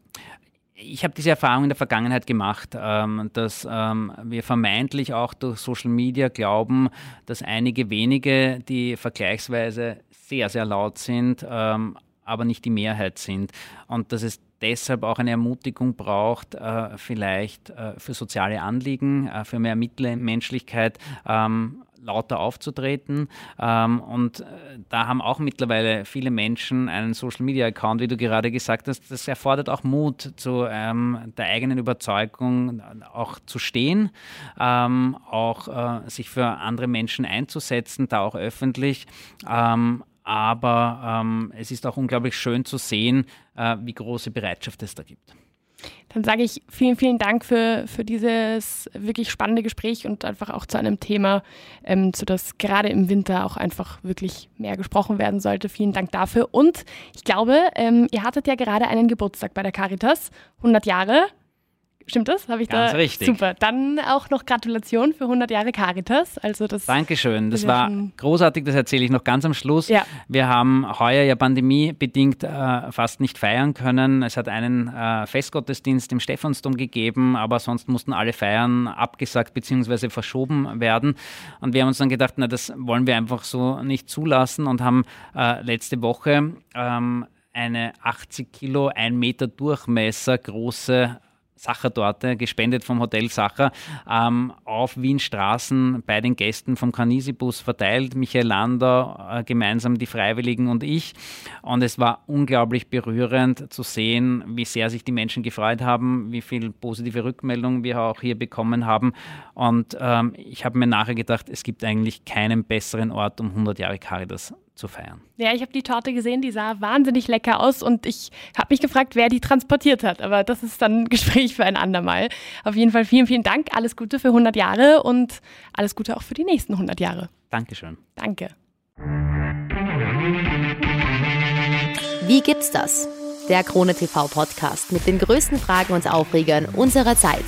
ich habe diese Erfahrung in der Vergangenheit gemacht, ähm, dass ähm, wir vermeintlich auch durch Social Media glauben, dass einige wenige, die vergleichsweise sehr, sehr laut sind, ähm, aber nicht die Mehrheit sind. Und dass es deshalb auch eine Ermutigung braucht, äh, vielleicht äh, für soziale Anliegen, äh, für mehr Mitmenschlichkeit ähm, lauter aufzutreten. Ähm, und äh, da haben auch mittlerweile viele Menschen einen Social Media Account, wie du gerade gesagt hast. Das erfordert auch Mut, zu ähm, der eigenen Überzeugung auch zu stehen, ähm, auch äh, sich für andere Menschen einzusetzen, da auch öffentlich. Aber ähm, es ist auch unglaublich schön zu sehen, wie große Bereitschaft es da gibt. Dann sage ich vielen, vielen Dank für, für dieses wirklich spannende Gespräch und einfach auch zu einem Thema, ähm, zu das gerade im Winter auch einfach wirklich mehr gesprochen werden sollte. Vielen Dank dafür. Und ich glaube, ähm, ihr hattet ja gerade einen Geburtstag bei der Caritas, 100 Jahre. Stimmt das? Habe ich Ganz da? richtig. Super. Dann auch noch Gratulation für 100 Jahre Caritas. Also das Dankeschön. Das war großartig. Das erzähle ich noch ganz am Schluss. Ja. Wir haben heuer ja pandemiebedingt äh, fast nicht feiern können. Es hat einen äh, Festgottesdienst im Stephansdom gegeben, aber sonst mussten alle Feiern abgesagt bzw. verschoben werden. Und wir haben uns dann gedacht, na, das wollen wir einfach so nicht zulassen und haben äh, letzte Woche ähm, eine 80 Kilo, 1 Meter Durchmesser große Sachertorte, gespendet vom Hotel Sacher, ähm, auf Wienstraßen bei den Gästen vom Canisibus verteilt. Michael Lander, äh, gemeinsam die Freiwilligen und ich. Und es war unglaublich berührend zu sehen, wie sehr sich die Menschen gefreut haben, wie viel positive Rückmeldungen wir auch hier bekommen haben. Und ähm, ich habe mir nachher gedacht, es gibt eigentlich keinen besseren Ort, um 100 Jahre Caritas zu feiern. Ja, ich habe die Torte gesehen, die sah wahnsinnig lecker aus und ich habe mich gefragt, wer die transportiert hat. Aber das ist dann ein (laughs) Gespräch für ein andermal. Auf jeden Fall vielen, vielen Dank. Alles Gute für 100 Jahre und alles Gute auch für die nächsten 100 Jahre. Dankeschön. Danke. Wie gibt's das? Der Krone TV Podcast mit den größten Fragen und Aufregern unserer Zeit.